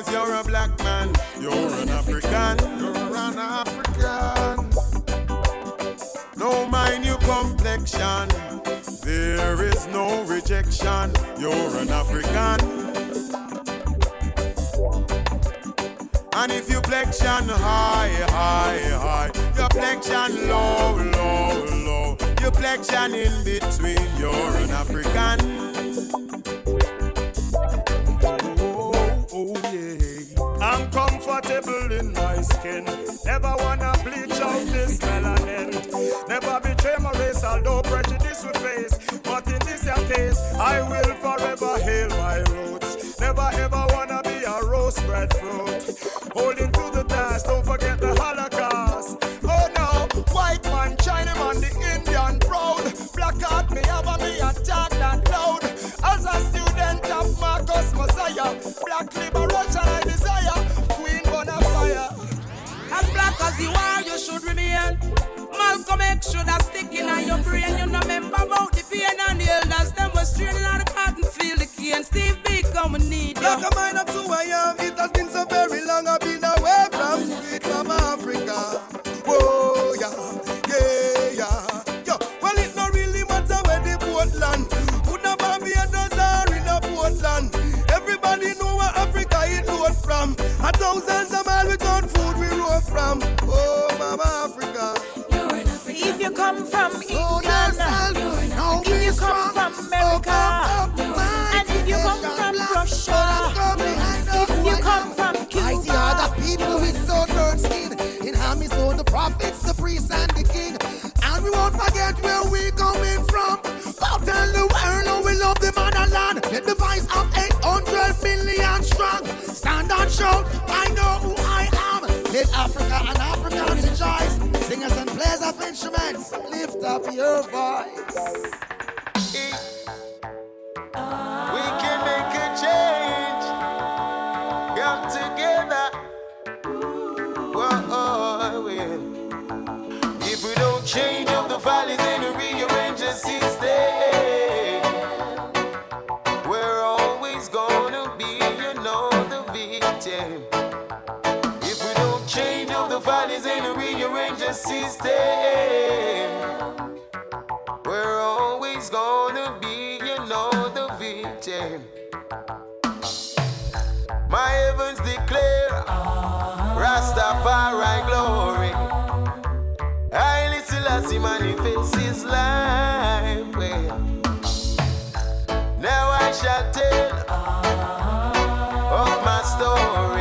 As you're a black man, you're an African. You're an African. No mind your complexion, there is no rejection. You're an African. And if you flexion high, high, high, your flexion low, low, low, your flexion in between, you're an African. Comfortable in my skin. Never wanna bleach out this melanin. Never betray my race, although prejudice we face. But in this case, I will forever hail my roots. Never ever wanna be a rose bred fruit. Holding to the task, don't forget the Holocaust. Oh no, white man, China man, the Indian proud. Black heart, me have a me attack that loud. As a student of Marcus Mosiah, black Cause you are, you should remain. Malcolm X should have stick in your brain. You know, remember about the pain and the elders. Them was straining on the cotton field, the key. And Steve Big, come and need you. Like a up to I am, it has been so bad. from England, and if you come from America, oh, and if you come from Russia, if you come from Cuba, I see other people with so dark skin. In Ham the prophets, the priests, and the king. And we won't forget where we're coming from. So tell the world how we love the motherland. Let the voice of 800 million strong. Stand and shout, I know who I am. Let Africa and Africa Players of instruments, lift up your voice. We can make a change. Come together. Whoa, oh, If we don't change up the valleys and rearrange the system. system. We're always gonna be, you know, the victim. My heavens declare Rastafari glory. I listen as he manifests his life. Now I shall tell of my story.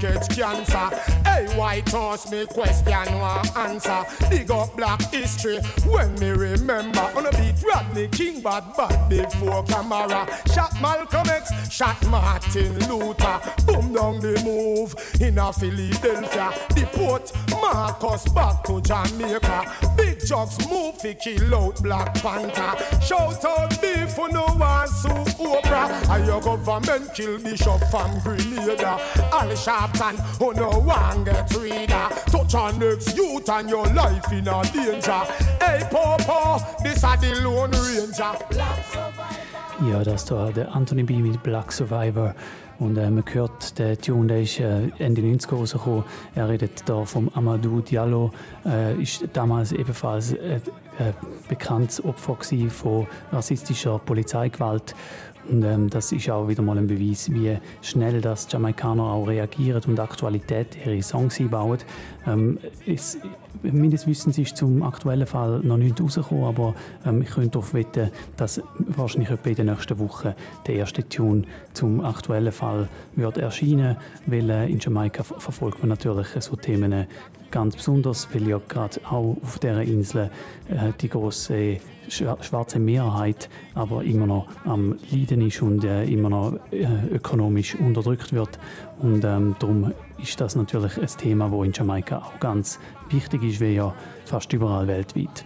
Catch cancer. Hey, White House me question one answer. Dig up black history when me remember. On a beat Rodney King bad bad before camera. Shot Malcolm X, shot Martin Luther. Boom down the move in a Philadelphia. Deport Marcus back to Jamaica. Big jugs move to kill out Black Panther. Shout out beef for no one sue Oprah. And your government kill Bishop from Grenada. Al Sharpton, who no one get reader. Touch on next youth and your life in a danger. Hey, Popo, this are the Lone Ranger. Ja, das da der Anthony B mit Black Survivor. Und äh, man hört, der Tune der ist äh, Ende 90er rausgekommen. Er redet da vom Amadou Diallo. Äh, ist damals ebenfalls äh, äh, bekanntes Opfer von rassistischer Polizeigewalt. Und ähm, das ist auch wieder mal ein Beweis, wie schnell das Jamaikaner auch reagieren und Aktualität ihre Songs einbauen. Ähm, es, meines Wissens ist zum aktuellen Fall noch nicht rausgekommen, aber ähm, ich könnte darauf wetten, dass wahrscheinlich etwa in den nächsten Wochen der erste Tune zum aktuellen Fall wird erscheinen, weil äh, in Jamaika ver verfolgt man natürlich so Themen ganz besonders, weil ja gerade auch auf dieser Insel äh, die große schwarze Mehrheit aber immer noch am Leiden ist und äh, immer noch äh, ökonomisch unterdrückt wird. Und ähm, darum ist das natürlich ein Thema, das in Jamaika auch ganz wichtig ist, wie ja fast überall weltweit.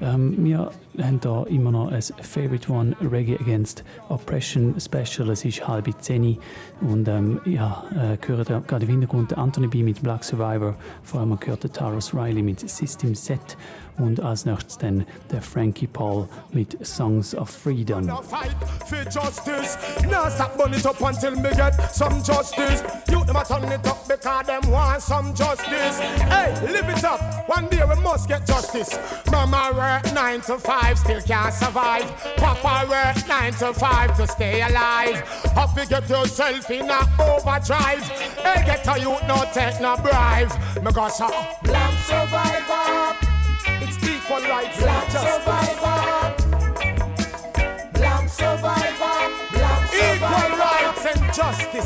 Ähm, wir haben da immer noch ein Favorite One Reggae Against Oppression Special. Es ist halb zehn und ähm, ja, äh, gehört gerade im Hintergrund Anthony B mit Black Survivor. Vor allem gehört Taros Riley mit System Set und als nächstes dann der Frankie Paul mit Songs of Freedom. Now fight for justice. Now stop burn it up until me get some justice. You them a turn it up because them want some justice. Hey, live it up. One day we must get justice. Mama work nine to five, still can't survive. Papa work nine to five to stay alive. Have to get yourself in a overdrive. Hey, get a youth no take no bribe. Me got some black survivor. It's equal Black justice. Black survivor, black Equal rights and justice.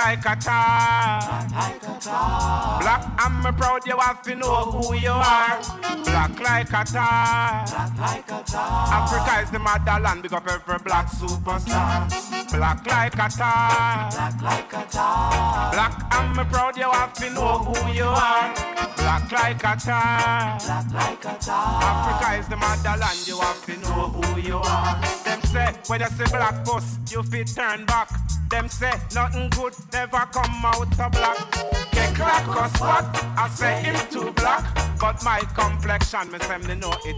Black like a tar. Black, I'm proud you have to know who you are. Black like a tar. Africa is the motherland, big up every black superstar. Black like a tar. Black, like a tar. Black, I'm proud you have to know who you are. Black like a tar. Black like a tar. Africa is the motherland, you have to know who you are. Them say, when you see black bus, you fit turn back. Them say, nothing good never come out of black. Get crack us what? I say him too black. But my complexion, me say me know it.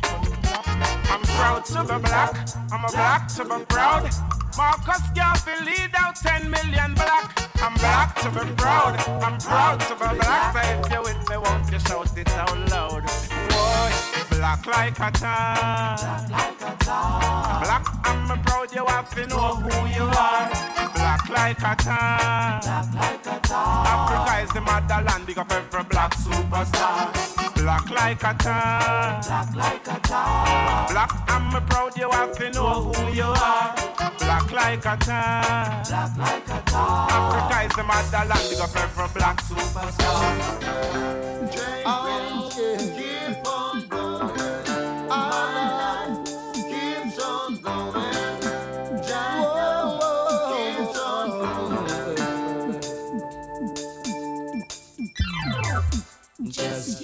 I'm proud to be black. I'm a black to be proud. Marcus Garvey lead out 10 million black. I'm black to be proud. I'm proud to be black. So if you with me, won't you shout it out loud? Boy, black like a tar. Black like a tar. Black, I'm proud you have to know who you are. Black like a tar. Black like a tar. Africa is the motherland, big up every black superstar. Black like a tar. Black like a tar. Black, I'm proud you have to know who you are. Black like a tar. Black like a tar. Africa is the motherland, big up every black superstar. Oh,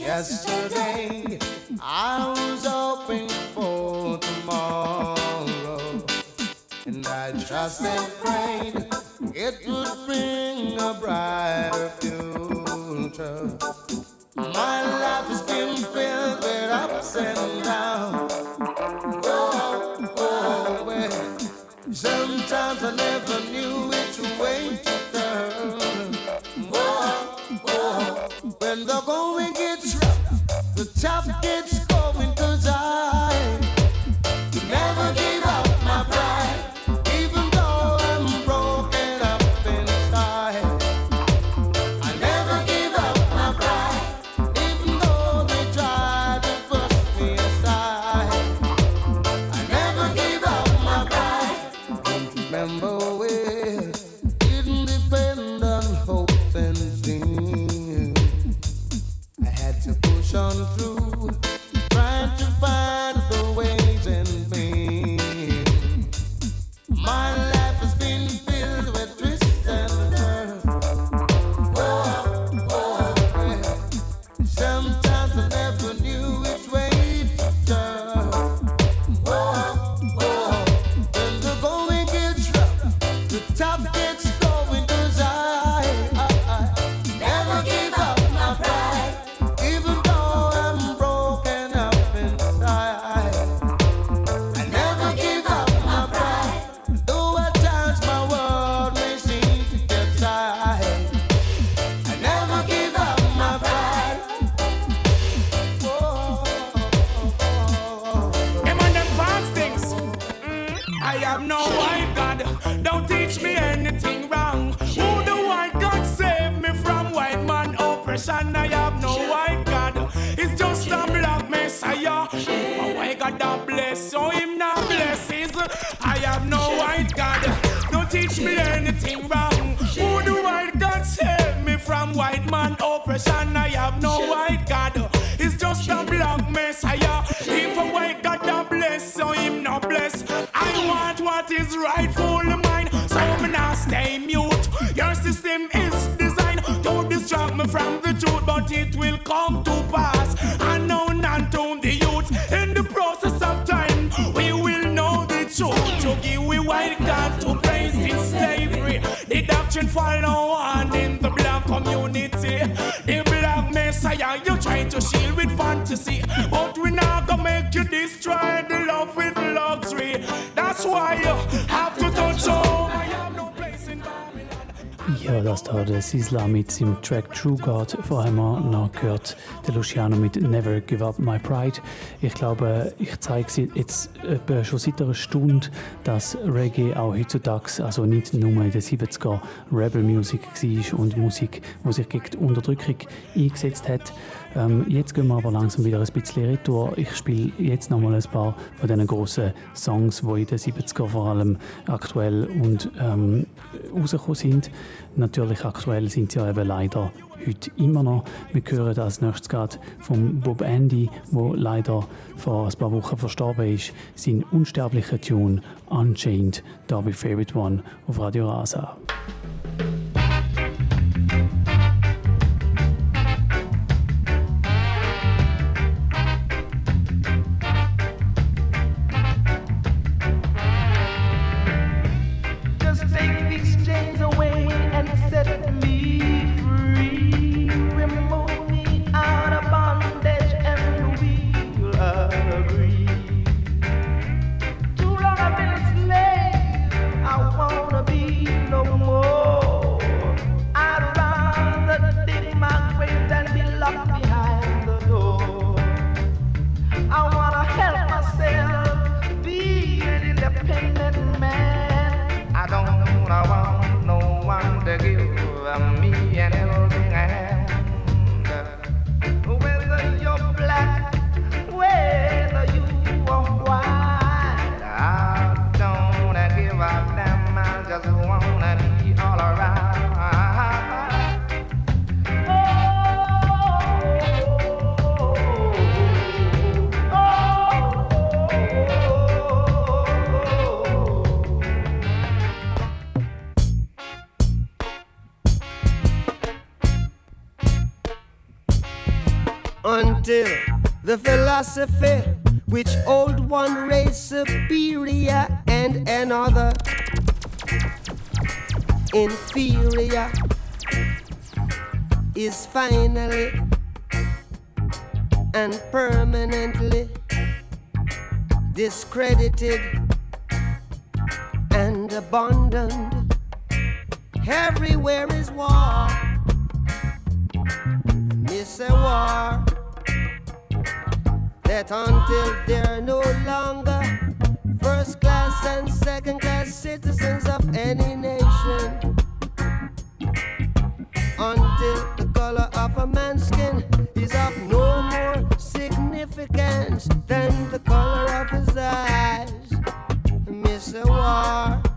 yesterday, I was hoping for tomorrow, and I just and prayed it would bring a brighter future. My life has been filled with ups and downs. Oh, oh, well. Sometimes I never knew tough gets The doctrine follow on in the black community. The black messiah you try to shield with fantasy, but we not gonna make you destroy the Ja, das da der Sisla mit seinem Track True God. Vorher haben noch gehört, der Luciano mit Never Give Up My Pride. Ich glaube, ich zeige sie jetzt schon seit einer Stunde, dass Reggae auch heutzutage, also nicht nur in den 70er Rebel Music war und Musik, die sich gegen die Unterdrückung eingesetzt hat. Ähm, jetzt gehen wir aber langsam wieder ein bisschen retour. Ich spiele jetzt nochmal ein paar von diesen grossen Songs, die in den 70er vor allem aktuell und ähm, rausgekommen sind. Natürlich aktuell sind sie ja eben leider heute immer noch. Wir hören als nächstes gerade von Bob Andy, der leider vor ein paar Wochen verstorben ist, sein unsterblicher Tune Unchained, bei Favorite One auf Radio Rasa. philosophy, which old one raised superior and another inferior, is finally and permanently discredited and abandoned. Everywhere is war. It's a war that until they're no longer first class and second class citizens of any nation, until the color of a man's skin is of no more significance than the color of his eyes, Mr. War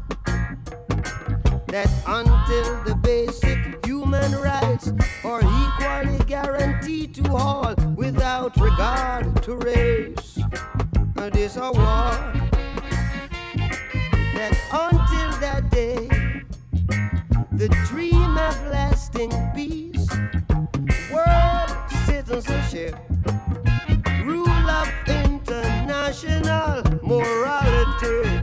that until the basic human rights are equally guaranteed to all without regard to race, it is a war. That until that day, the dream of lasting peace, world citizenship, rule of international morality.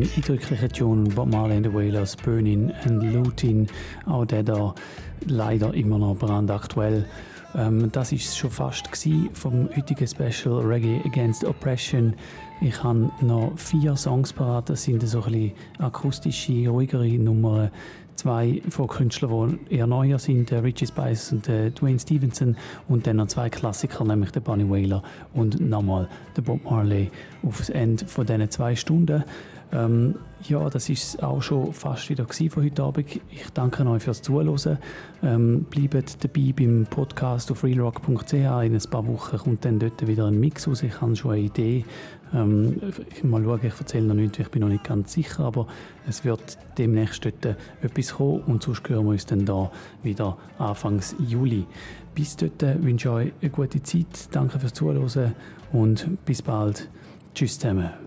Das da ein eindrücklicher Tune Bob Marley and the Wailers, Burning and Looting, auch der da leider immer noch brandaktuell. Ähm, das ist schon fast vom heutigen Special Reggae Against Oppression. Ich habe noch vier Songs parat. Das sind so ein akustische, ruhigere Nummern. Zwei von Künstlern, die eher neuer sind, der Richie Spice und der Dwayne Stevenson. Und dann noch zwei Klassiker, nämlich der Bunny Wailer und nochmal der Bob Marley aufs Ende von diesen zwei Stunden. Ähm, ja, das ist auch schon fast wieder von heute Abend. Ich danke euch fürs Zuhören. Ähm, bleibt dabei beim Podcast auf realrock.ch. In ein paar Wochen kommt dann dort wieder ein Mix raus. Ich habe schon eine Idee. Ähm, mal schauen, ich erzähle noch nichts, ich bin noch nicht ganz sicher, aber es wird demnächst dort etwas kommen und sonst hören wir uns dann da wieder Anfangs Juli. Bis dort wünsche ich euch eine gute Zeit. Danke fürs Zuhören und bis bald. Tschüss zusammen.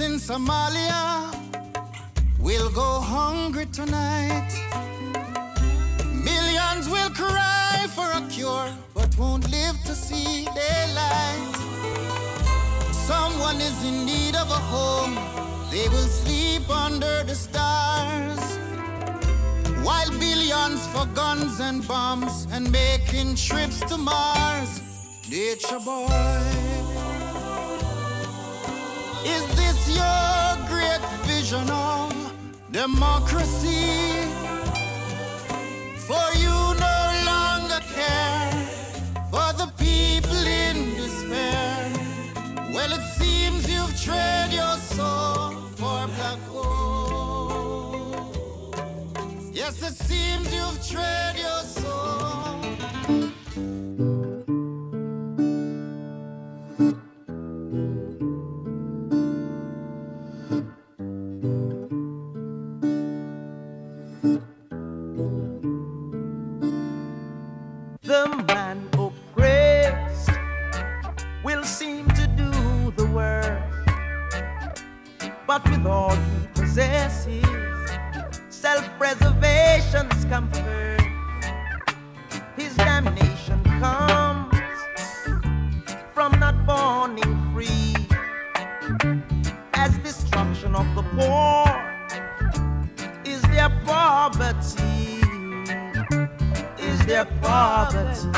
In Somalia we'll go hungry tonight. Millions will cry for a cure, but won't live to see daylight. Someone is in need of a home, they will sleep under the stars. While billions for guns and bombs and making trips to Mars. Nature boy. Is this your great vision of democracy? For you no longer care for the people in despair. Well, it seems you've traded your soul for black gold. Yes, it seems you've traded your soul. But with all he possesses, self preservation's comfort. His damnation comes from not borning free, as destruction of the poor is their poverty is their poverty.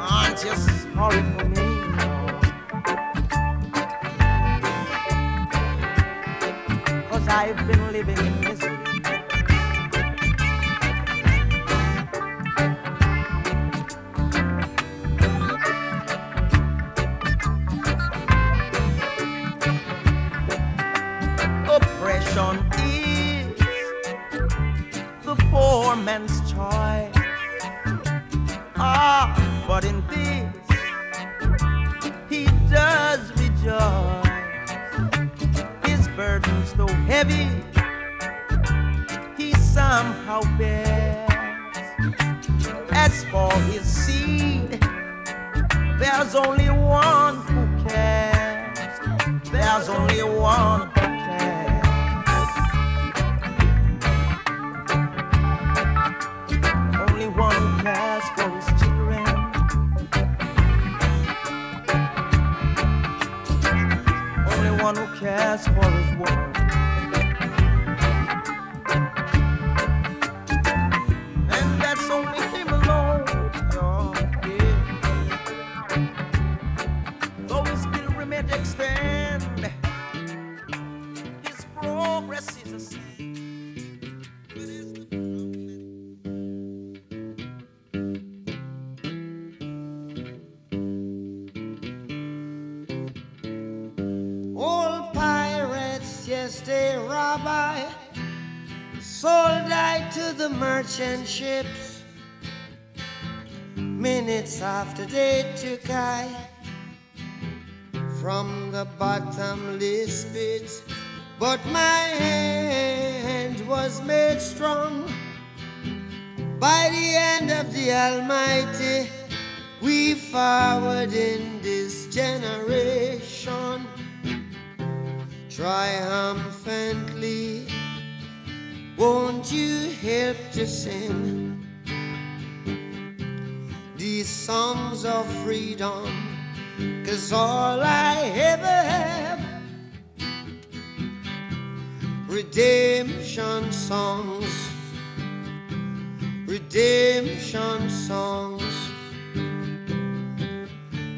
Aren't sorry for me? I've been living in misery. Forward in this generation triumphantly. Won't you help to sing these songs of freedom? Cause all I ever have redemption songs, redemption songs.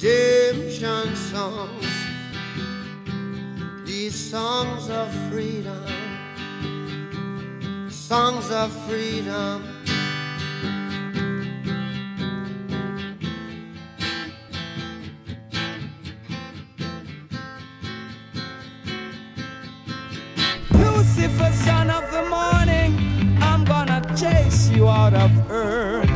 redemption songs. These songs of freedom, songs of freedom. Lucifer, son of the morning, I'm gonna chase you out of earth.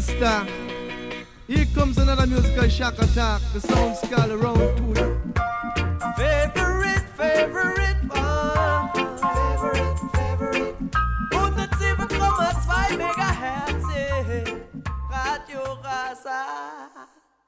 Sisters, here comes another musical shock attack. The sound skull around two. Favorite, favorite